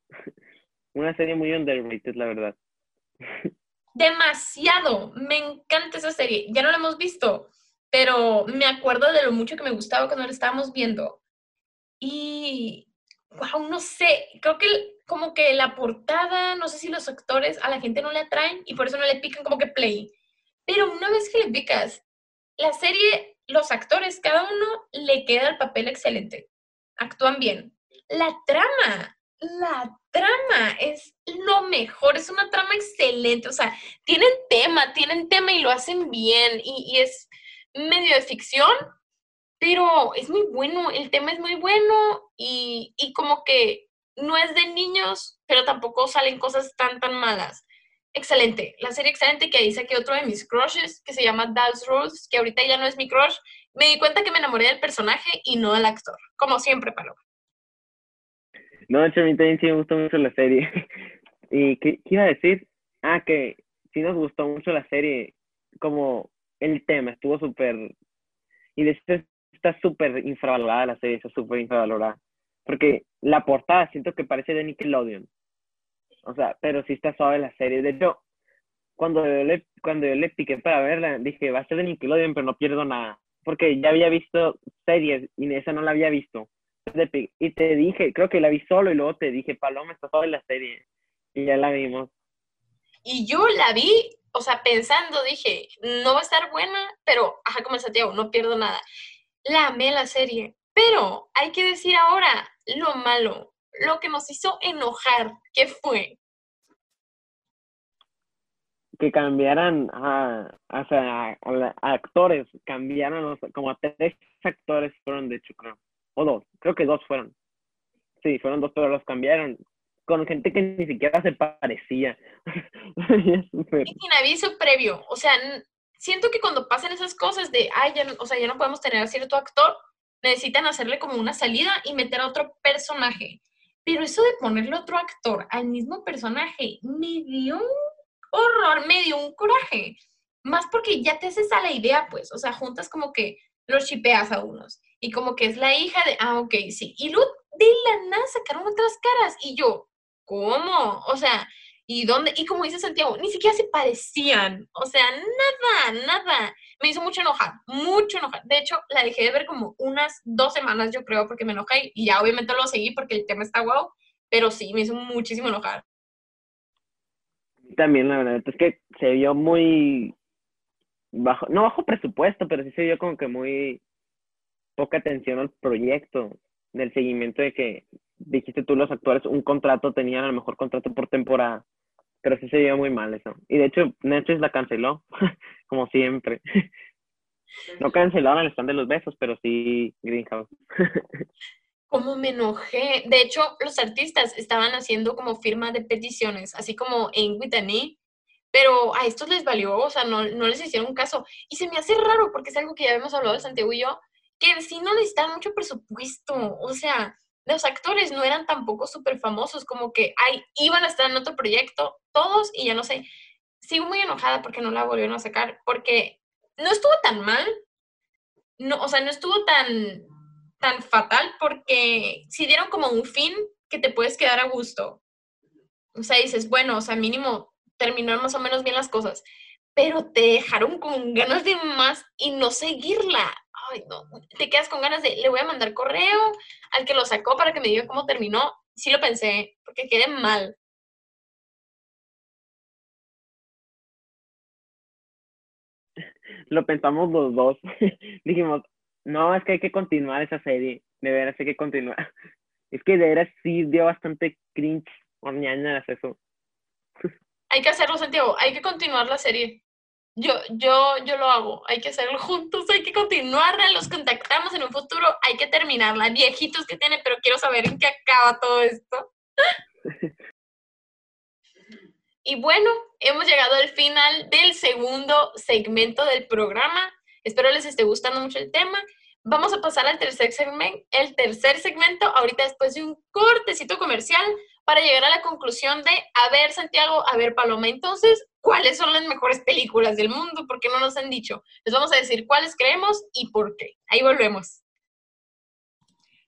Una serie muy underrated, la verdad. Demasiado. Me encanta esa serie. Ya no la hemos visto, pero me acuerdo de lo mucho que me gustaba cuando lo estábamos viendo. Y, wow, no sé, creo que como que la portada, no sé si los actores a la gente no le atraen y por eso no le pican como que play. Pero una vez que le picas, la serie, los actores, cada uno le queda el papel excelente. Actúan bien. La trama, la trama es lo mejor, es una trama excelente. O sea, tienen tema, tienen tema y lo hacen bien. Y, es, medio de ficción, pero es muy bueno, el tema es muy bueno y, y como que no es de niños, pero tampoco salen cosas tan, tan malas. Excelente, la serie excelente que dice que otro de mis crushes, que se llama Dallas Rose, que ahorita ya no es mi crush, me di cuenta que me enamoré del personaje y no del actor, como siempre, Paloma. No, a mí también sí me gustó mucho la serie. ¿Y qué, iba a decir? Ah, que sí nos gustó mucho la serie, como el tema, estuvo súper... Y de este está súper infravalorada la serie, está súper infravalorada. Porque la portada siento que parece de Nickelodeon. O sea, pero sí está suave la serie. De hecho, cuando le, cuando le piqué para verla, dije, va a ser de Nickelodeon, pero no pierdo nada. Porque ya había visto series y esa no la había visto. Y te dije, creo que la vi solo y luego te dije, Paloma, está suave la serie. Y ya la vimos. Y yo la vi, o sea, pensando, dije, no va a estar buena, pero, ajá, como el Santiago, no pierdo nada. La amé la serie, pero hay que decir ahora lo malo, lo que nos hizo enojar, ¿qué fue? Que cambiaran a, actores, cambiaron como a tres actores fueron de hecho, creo. O dos, creo que dos fueron. Sí, fueron dos, pero los cambiaron con gente que ni siquiera se parecía. Sin aviso previo. O sea, siento que cuando pasan esas cosas de, ay, ya, o sea, ya no podemos tener a cierto actor, necesitan hacerle como una salida y meter a otro personaje. Pero eso de ponerle otro actor al mismo personaje me dio un horror, me dio un coraje. Más porque ya te haces a la idea, pues, o sea, juntas como que los chipeas a unos. Y como que es la hija de, ah, ok, sí. Y luego de la nada sacaron otras caras. Y yo, ¿cómo? O sea, ¿y dónde? Y como dice Santiago, ni siquiera se parecían. O sea, nada, nada. Me hizo mucho enojar, mucho enojar. De hecho, la dejé de ver como unas dos semanas, yo creo, porque me enojé. Y ya obviamente lo seguí porque el tema está guau. Pero sí, me hizo muchísimo enojar. También, la verdad, es que se vio muy bajo, no bajo presupuesto, pero sí se vio como que muy poca atención al proyecto, del seguimiento de que dijiste tú los actores un contrato, tenían a lo mejor contrato por temporada, pero sí se vio muy mal eso. Y de hecho Netflix la canceló, como siempre. No cancelaron el stand de los besos, pero sí Greenhouse. como me enojé. De hecho, los artistas estaban haciendo como firma de peticiones, así como en Whitney, pero a estos les valió, o sea, no, no les hicieron caso. Y se me hace raro, porque es algo que ya habíamos hablado de Santiago y yo, que sí no necesitan mucho presupuesto. O sea, los actores no eran tampoco súper famosos, como que ay, iban a estar en otro proyecto, todos, y ya no sé. Sigo muy enojada porque no la volvieron a sacar, porque no estuvo tan mal, no, o sea, no estuvo tan, tan fatal, porque si dieron como un fin que te puedes quedar a gusto. O sea, dices, bueno, o sea, mínimo terminaron más o menos bien las cosas, pero te dejaron con ganas de más y no seguirla ay, no, te quedas con ganas de, le voy a mandar correo al que lo sacó para que me diga cómo terminó. Sí lo pensé, porque quedé mal. Lo pensamos los dos. Dijimos, no, es que hay que continuar esa serie. De veras hay que continuar. Es que de veras sí dio bastante cringe o eso. Hay que hacerlo, Santiago. Hay que continuar la serie. Yo, yo, yo lo hago, hay que hacerlo juntos, hay que continuarla, los contactamos en un futuro, hay que terminarla. Viejitos que tiene, pero quiero saber en qué acaba todo esto. y bueno, hemos llegado al final del segundo segmento del programa. Espero les esté gustando mucho el tema. Vamos a pasar al tercer segmento, el tercer segmento, ahorita después de un cortecito comercial, para llegar a la conclusión de, a ver, Santiago, a ver, Paloma, entonces, ¿cuáles son las mejores películas del mundo? Porque no nos han dicho. Les vamos a decir cuáles creemos y por qué. Ahí volvemos.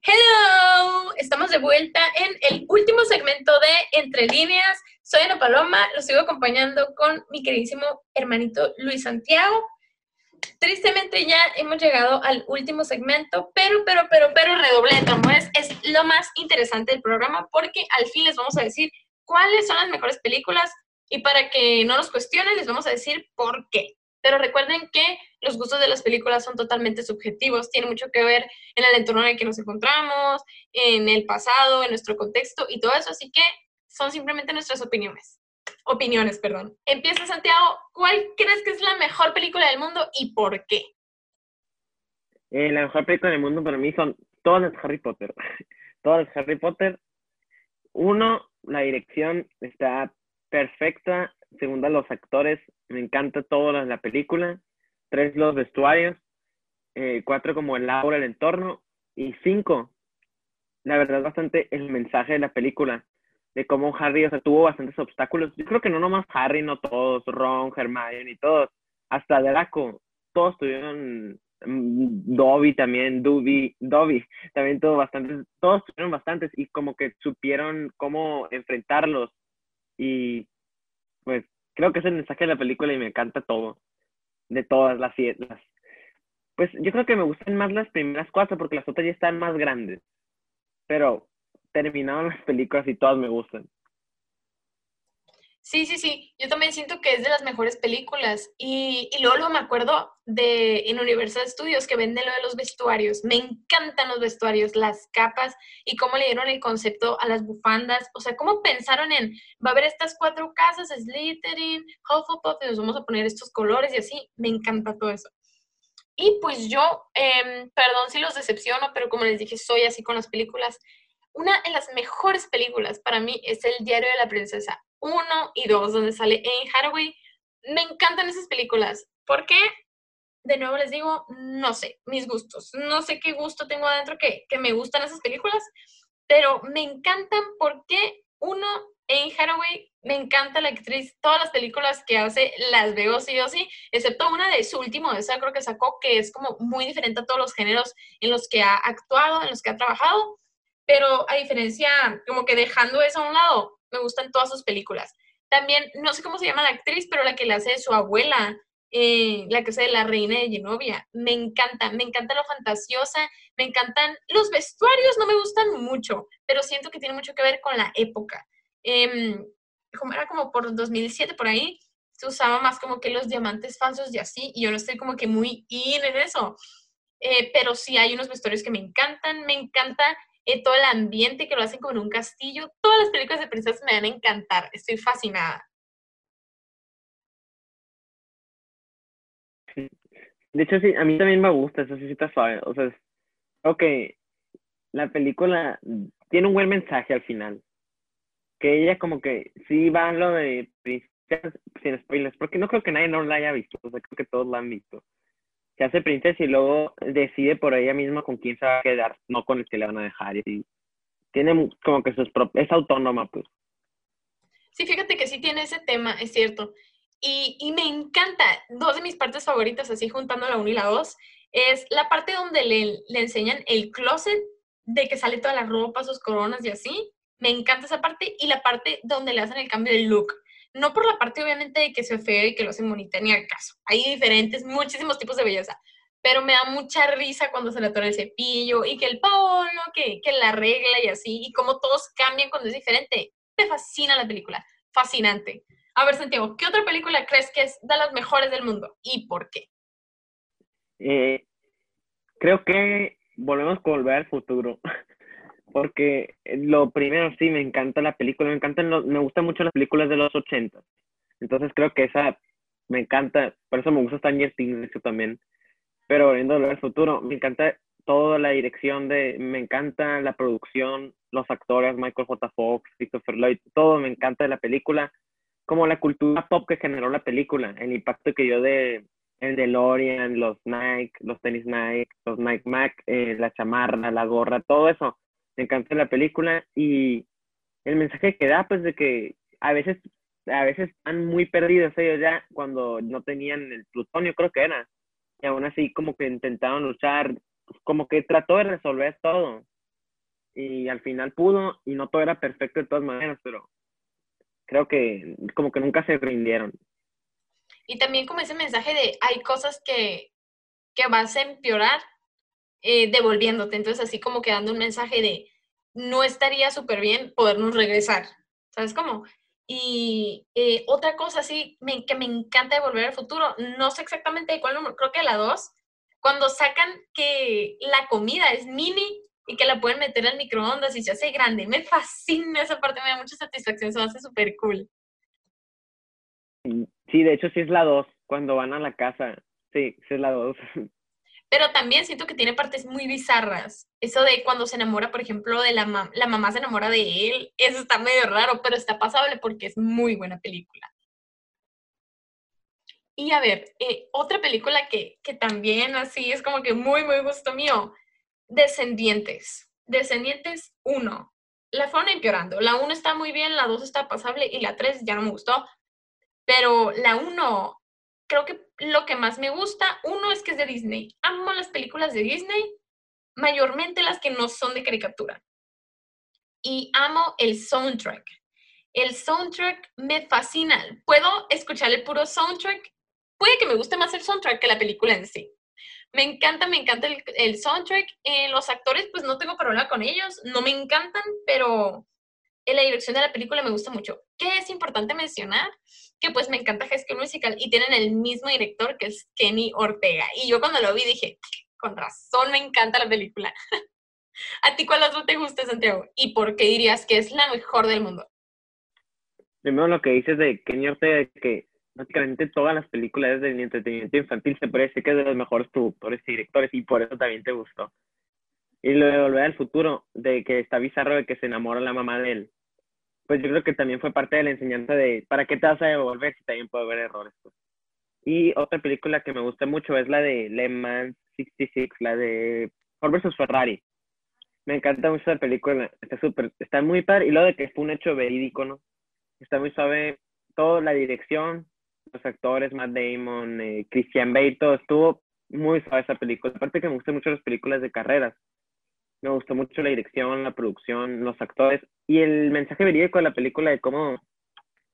Hello, estamos de vuelta en el último segmento de Entre Líneas. Soy Ana Paloma, los sigo acompañando con mi queridísimo hermanito Luis Santiago. Tristemente ya hemos llegado al último segmento, pero, pero, pero, pero redoble de tambores es lo más interesante del programa porque al fin les vamos a decir cuáles son las mejores películas y para que no nos cuestionen les vamos a decir por qué. Pero recuerden que los gustos de las películas son totalmente subjetivos, tiene mucho que ver en el entorno en el que nos encontramos, en el pasado, en nuestro contexto y todo eso, así que son simplemente nuestras opiniones opiniones, perdón. Empieza Santiago, ¿cuál crees que es la mejor película del mundo y por qué? Eh, la mejor película del mundo para mí son todas las Harry Potter. todas las Harry Potter. Uno, la dirección está perfecta. Segunda, los actores. Me encanta todo en la película. Tres, los vestuarios. eh, cuatro como el aura, el entorno, y cinco, la verdad, bastante el mensaje de la película, de cómo Harry, o sea, tuvo bastantes obstáculos. Yo creo que no nomás Harry, no todos, Ron, Hermione y todos, hasta Draco, todos tuvieron mm, Dobby también, Dobby, Dobby, también tuvo bastantes, todos tuvieron bastantes y como que supieron cómo enfrentarlos. Y pues creo que es el mensaje de la película y me encanta todo, de todas las, las pues yo creo que me gustan más las primeras cuatro porque las otras ya están más grandes, pero terminaron las películas y todas me gustan. Sí, sí, sí. Yo también siento que es de las mejores películas. Y, luego, me acuerdo de en Universal Studios que venden lo de los vestuarios. Me encantan los vestuarios, las capas y cómo le dieron el concepto a las bufandas. O sea, cómo pensaron en, va a haber estas cuatro casas, Slytherin, Hufflepuff, y nos vamos a poner estos colores y así. Me encanta todo eso. Y pues yo, em, perdón si los decepciono, pero como les dije, soy así con las películas. Una de las mejores películas para mí es El diario de la princesa 1 y 2, donde sale Anne Hathaway. Me encantan esas películas. ¿Por qué? De nuevo les digo, no sé, mis gustos. No sé qué gusto tengo adentro que, que me gustan esas películas, pero me encantan porque, uno, Anne Hathaway, me encanta la actriz. Todas las películas que hace las veo sí o sí, excepto una de su último, esa creo que sacó, que es como muy diferente a todos los géneros en los que ha actuado, en los que ha trabajado. Pero a diferencia, como que dejando eso a un lado, me gustan todas sus películas. También, no sé cómo se llama la actriz, pero la que le hace de su abuela, eh, la que hace de la reina de Genovia, me encanta, me encanta lo fantasiosa, me encantan los vestuarios, no me gustan mucho, pero siento que tiene mucho que ver con la época. Eh, era como por 2007 por ahí, se usaba más como que los diamantes falsos y así, y yo no estoy como que muy in en eso. Eh, pero sí hay unos vestuarios que me encantan, me encanta eh, todo el ambiente que lo hacen como en un castillo. Todas las películas de princesas me van a encantar, estoy fascinada. De hecho, sí, a mí también me gusta, eso sí está suave. O sea, ok, la película tiene un buen mensaje al final. Que ella como que sí va a lo de princesas sin spoilers, porque no creo que nadie no la haya visto, o sea, creo que todos la han visto se hace princesa y luego decide por ella misma con quién se va a quedar, no con el que le van a dejar. Y tiene como que sus es autónoma, pues. Sí, fíjate que sí tiene ese tema, es cierto. Y, y, me encanta, dos de mis partes favoritas, así juntando la 1 y la 2, es la parte donde le, le enseñan el closet, de que sale toda la ropa, sus coronas y así. Me encanta esa parte. Y la parte donde le hacen el cambio de look no por la parte obviamente de que se feo y que lo hacen bonita, ni al caso. Hay diferentes, muchísimos tipos de belleza. Pero me da mucha risa cuando se le atora el cepillo y que el Paolo, que, que la regla y así, y cómo todos cambian cuando es diferente. Me fascina la película, fascinante. A ver, Santiago, ¿qué otra película crees que es de las mejores del mundo y por qué? Eh, creo que volvemos con Volver al Futuro. porque lo primero sí me encanta la película, me encantan me gustan mucho las películas de los 80. Entonces creo que esa me encanta, por eso me gusta Stranger Things también. Pero viendo el futuro, me encanta toda la dirección de, me encanta la producción, los actores, Michael J. Fox, Christopher Lloyd, todo me encanta de la película, como la cultura pop que generó la película, el impacto que dio de el DeLorean, los Nike, los tenis Nike, los Nike Mac, eh, la chamarra, la gorra, todo eso me encanta la película y el mensaje que da, pues, de que a veces, a veces están muy perdidos ellos ya cuando no tenían el plutonio, creo que era. Y aún así, como que intentaron luchar, como que trató de resolver todo. Y al final pudo, y no todo era perfecto de todas maneras, pero creo que como que nunca se rindieron. Y también como ese mensaje de hay cosas que, que vas a empeorar eh, devolviéndote. Entonces, así como que dando un mensaje de no estaría súper bien podernos regresar. ¿Sabes cómo? Y eh, otra cosa así que me encanta de Volver al Futuro, no sé exactamente de cuál número, creo que la 2, cuando sacan que la comida es mini y que la pueden meter al microondas y se hace grande. Me fascina esa parte, me da mucha satisfacción, se hace súper cool. Sí, de hecho sí es la 2, cuando van a la casa. Sí, sí es la 2. Pero también siento que tiene partes muy bizarras. Eso de cuando se enamora, por ejemplo, de la mamá, la mamá se enamora de él, eso está medio raro, pero está pasable porque es muy buena película. Y a ver, eh, otra película que, que también así es como que muy, muy gusto mío, Descendientes. Descendientes 1. La fueron empeorando. La 1 está muy bien, la 2 está pasable y la 3 ya no me gustó. Pero la 1, creo que lo que más me gusta, uno es que es de Disney. Amo las películas de Disney, mayormente las que no son de caricatura. Y amo el soundtrack. El soundtrack me fascina. Puedo escuchar el puro soundtrack. Puede que me guste más el soundtrack que la película en sí. Me encanta, me encanta el, soundtrack. Eh, los actores, pues no tengo problema con ellos. No me encantan, pero en la dirección de la película me gusta mucho. ¿Qué es importante mencionar? Que pues me encanta High School Musical y tienen el mismo director que es Kenny Ortega. Y yo cuando lo vi dije, con razón me encanta la película. ¿A ti cuál otro te gusta, Santiago? ¿Y por qué dirías que es la mejor del mundo? Primero lo que dices de Kenny Ortega, que básicamente todas las películas del entretenimiento infantil se parece que es de los mejores productores y directores y por eso también te gustó. Y lo de Volver al Futuro, de que está bizarro de que se enamora la mamá de él pues yo creo que también fue parte de la enseñanza de para qué te vas a devolver si también puede haber errores. Pues. Y otra película que me gusta mucho es la de Le Mans 66, la de Ford vs. Ferrari. Me encanta mucho la película, está súper, está muy padre. Y lo de que fue un hecho verídico, ¿no? Está muy suave, toda la dirección, los actores, Matt Damon, eh, Christian Bale, todo estuvo muy suave esa película. Aparte que me gustan mucho las películas de carreras me gustó mucho la dirección, la producción, los actores y el mensaje verídico de la película de cómo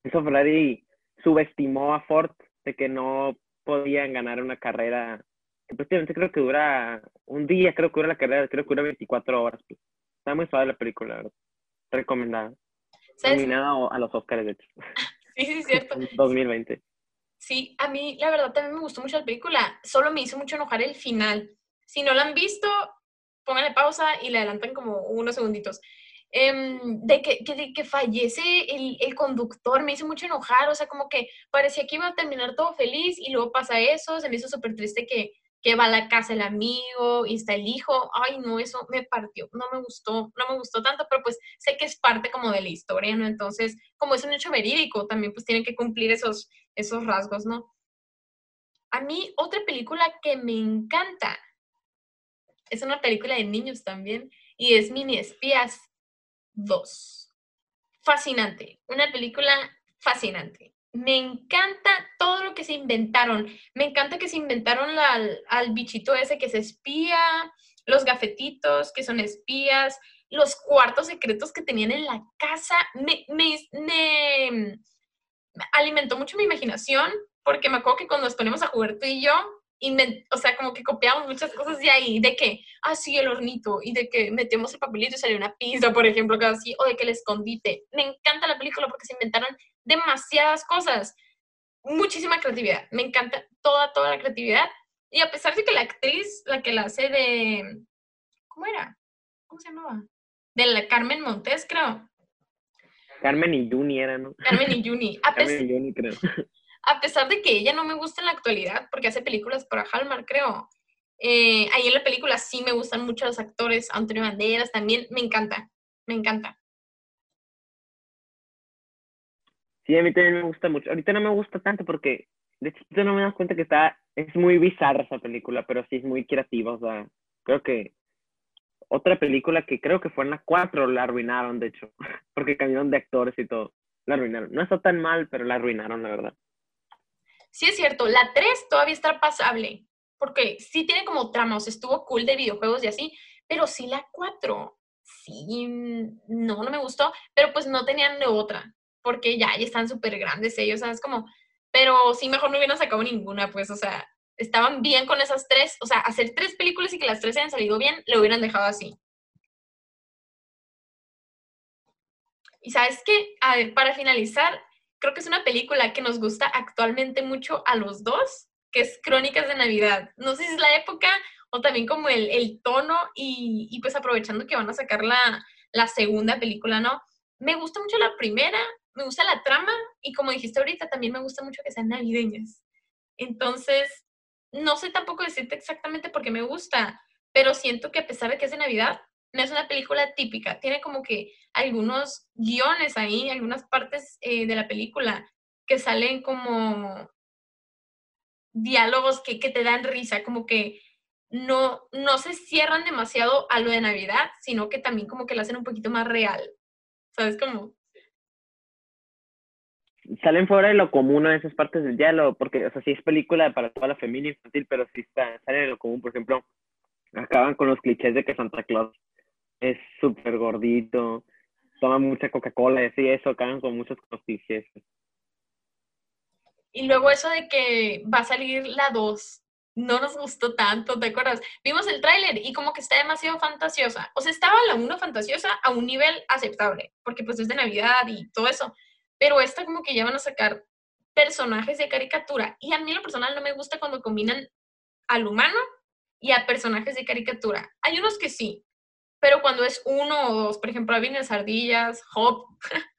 Enzo Ferrari subestimó a Ford de que no podían ganar una carrera que prácticamente creo que dura un día, creo que dura la carrera, creo que dura 24 horas. Pues. Está muy suave la película, ¿verdad? Recomendada. Nominada a los Oscars, de hecho. Sí, sí, cierto. 2020. Sí, a mí la verdad también me gustó mucho la película. Solo me hizo mucho enojar el final. Si no la han visto, pónganle pausa y le adelantan como unos segunditos. Em, de, que, que, que, fallece el, el, conductor, me hizo mucho enojar, o sea, como que parecía que iba a terminar todo feliz y luego pasa eso, se me hizo súper triste que, que va a la casa el amigo y está el hijo, ay no, eso me partió, no me gustó, no me gustó tanto, pero pues sé que es parte como de la historia, ¿no? Entonces, como es un hecho verídico, también pues tienen que cumplir esos, esos rasgos, ¿no? A mí otra película que me encanta es una película de niños también y es Mini Espías 2. Fascinante, una película fascinante. Me encanta todo lo que se inventaron. Me encanta que se inventaron al, bichito ese que se espía, los gafetitos que son espías, los cuartos secretos que tenían en la casa. Me, me, me alimentó mucho mi imaginación porque me acuerdo que cuando nos ponemos a jugar tú y yo, o sea, como que copiamos muchas cosas de ahí, de que, ah, sí, el hornito, y de que metemos el papelito y salió una pizza, por ejemplo, que así, o de que el escondite. Me encanta la película porque se inventaron demasiadas cosas, muchísima creatividad, me encanta toda, toda la creatividad. Y a pesar de que la actriz, la que la hace de, ¿cómo era? ¿Cómo se llamaba? De la Carmen Montes, creo. Carmen y Juni era, ¿no? Carmen y Juni. Carmen y Juni, creo a pesar de que ella no me gusta en la actualidad, porque hace películas para Hallmark, creo. Eh, ahí en la película sí me gustan mucho los actores, Antonio Banderas también, me encanta, me encanta. Sí, a mí también me gusta mucho. Ahorita no me gusta tanto porque de hecho no me das cuenta que está, es muy bizarra esa película, pero sí es muy creativa, o sea, creo que otra película que creo que fue en la 4 la arruinaron, de hecho, porque cambiaron de actores y todo, la arruinaron. No está tan mal, pero la arruinaron, la verdad sí es cierto, la 3 todavía está pasable, porque sí tiene como tramos, estuvo cool de videojuegos y así, pero sí la 4, sí, no, no me gustó, pero pues no tenían otra, porque ya, ya están súper grandes ellos, ¿sabes? Como, pero sí, mejor no hubieran sacado ninguna, pues, o sea, estaban bien con esas tres, o sea, hacer tres películas y que las tres hayan salido bien, lo hubieran dejado así. Y sabes qué, a ver, para finalizar, creo que es una película que nos gusta actualmente mucho a los dos, que es Crónicas de Navidad. No sé si es la época o también como el, el tono y, y, pues aprovechando que van a sacar la, la segunda película, ¿no? Me gusta mucho la primera, me gusta la trama y como dijiste ahorita, también me gusta mucho que sean navideñas. Entonces, no sé tampoco decirte exactamente por qué me gusta, pero siento que a pesar de que es de Navidad, no es una película típica, tiene como que algunos guiones ahí, algunas partes eh, de la película que salen como, diálogos que, que te dan risa, como que no, no se cierran demasiado a lo de Navidad, sino que también como que lo hacen un poquito más real. ¿Sabes cómo? Salen fuera de lo común a esas partes del diálogo, porque, o sea, sí es película para toda la familia infantil, pero sí está, sale de lo común. Por ejemplo, acaban con los clichés de que Santa Claus es súper gordito, toma mucha Coca-Cola y así, eso, con muchos clichés. Y luego eso de que va a salir la 2 no nos gustó tanto, ¿te acuerdas? Vimos el tráiler y como que está demasiado fantasiosa. O sea, estaba la 1 fantasiosa a un nivel aceptable, porque pues es de Navidad y todo eso. Pero esta como que ya van a sacar personajes de caricatura. Y a mí lo personal no me gusta cuando combinan al humano y a personajes de caricatura. Hay unos que sí, pero cuando es uno o dos, por ejemplo, las ardillas, Hop.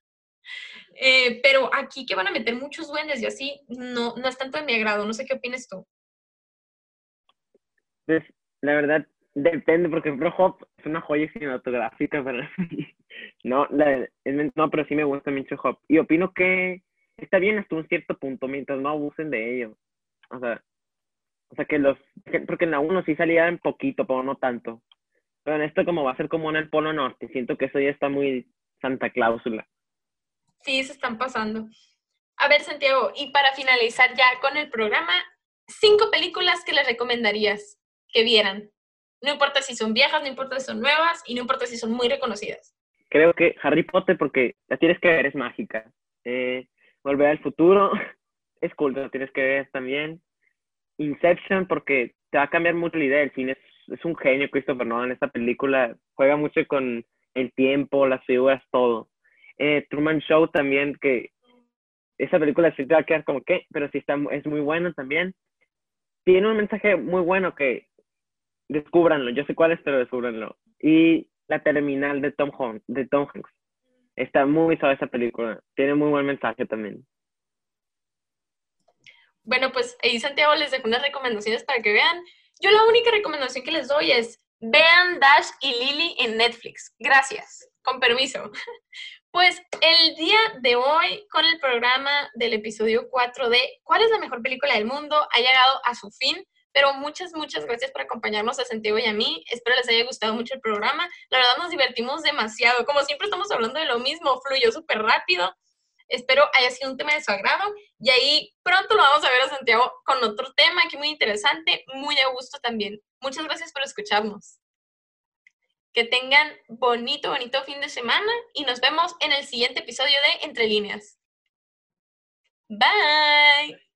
eh, pero aquí que van a meter muchos duendes y así, no, no es tanto de mi agrado. No sé qué opinas tú. Pues, la verdad, depende, porque por ejemplo, Hop es una joya cinematográfica para no, la, no, pero sí me gusta mucho Hop. Y opino que está bien hasta un cierto punto, mientras no abusen de ello. O sea, o sea que los, porque en la 1 sí salía un poquito, pero no tanto. Pero en esto como va a ser como en el Polo Norte, siento que eso ya está muy santa cláusula. Sí, se están pasando. A ver, Santiago, y para finalizar ya con el programa, cinco películas que les recomendarías que vieran. No importa si son viejas, no importa si son nuevas y no importa si son muy reconocidas. Creo que Harry Potter, porque la tienes que ver, es mágica. Eh, Volver al futuro, es cool, la tienes que ver también. Inception, porque te va a cambiar mucho la idea del cine. Es, un genio Christopher Nolan. Esta película juega mucho con el tiempo, las figuras, todo. Eh, Truman Show también, que esa película sí te va a quedar como que, pero sí está, es muy buena también. Tiene un mensaje muy bueno que descúbranlo, yo sé cuál es, pero descúbranlo. Y La Terminal de Tom, Hanks, de Tom Hanks. Está muy suave esa película, tiene muy buen mensaje también. Bueno, pues ahí Santiago les dejo unas recomendaciones para que vean. Yo la única recomendación que les doy es vean Dash y Lily en Netflix. Gracias. Con permiso. Pues el día de hoy, con el programa del episodio 4 de ¿Cuál es la mejor película del mundo? ha llegado a su fin. Pero muchas, muchas gracias por acompañarnos a Santiago y a mí. Espero les haya gustado mucho el programa. La verdad nos divertimos demasiado. Como siempre estamos hablando de lo mismo, fluyó súper rápido. Espero haya sido un tema de su agrado. Y ahí pronto lo vamos a ver a Santiago con otro tema que muy interesante, muy a gusto también. Muchas gracias por escucharnos. Que tengan bonito, bonito fin de semana y nos vemos en el siguiente episodio de Entre Líneas. Bye.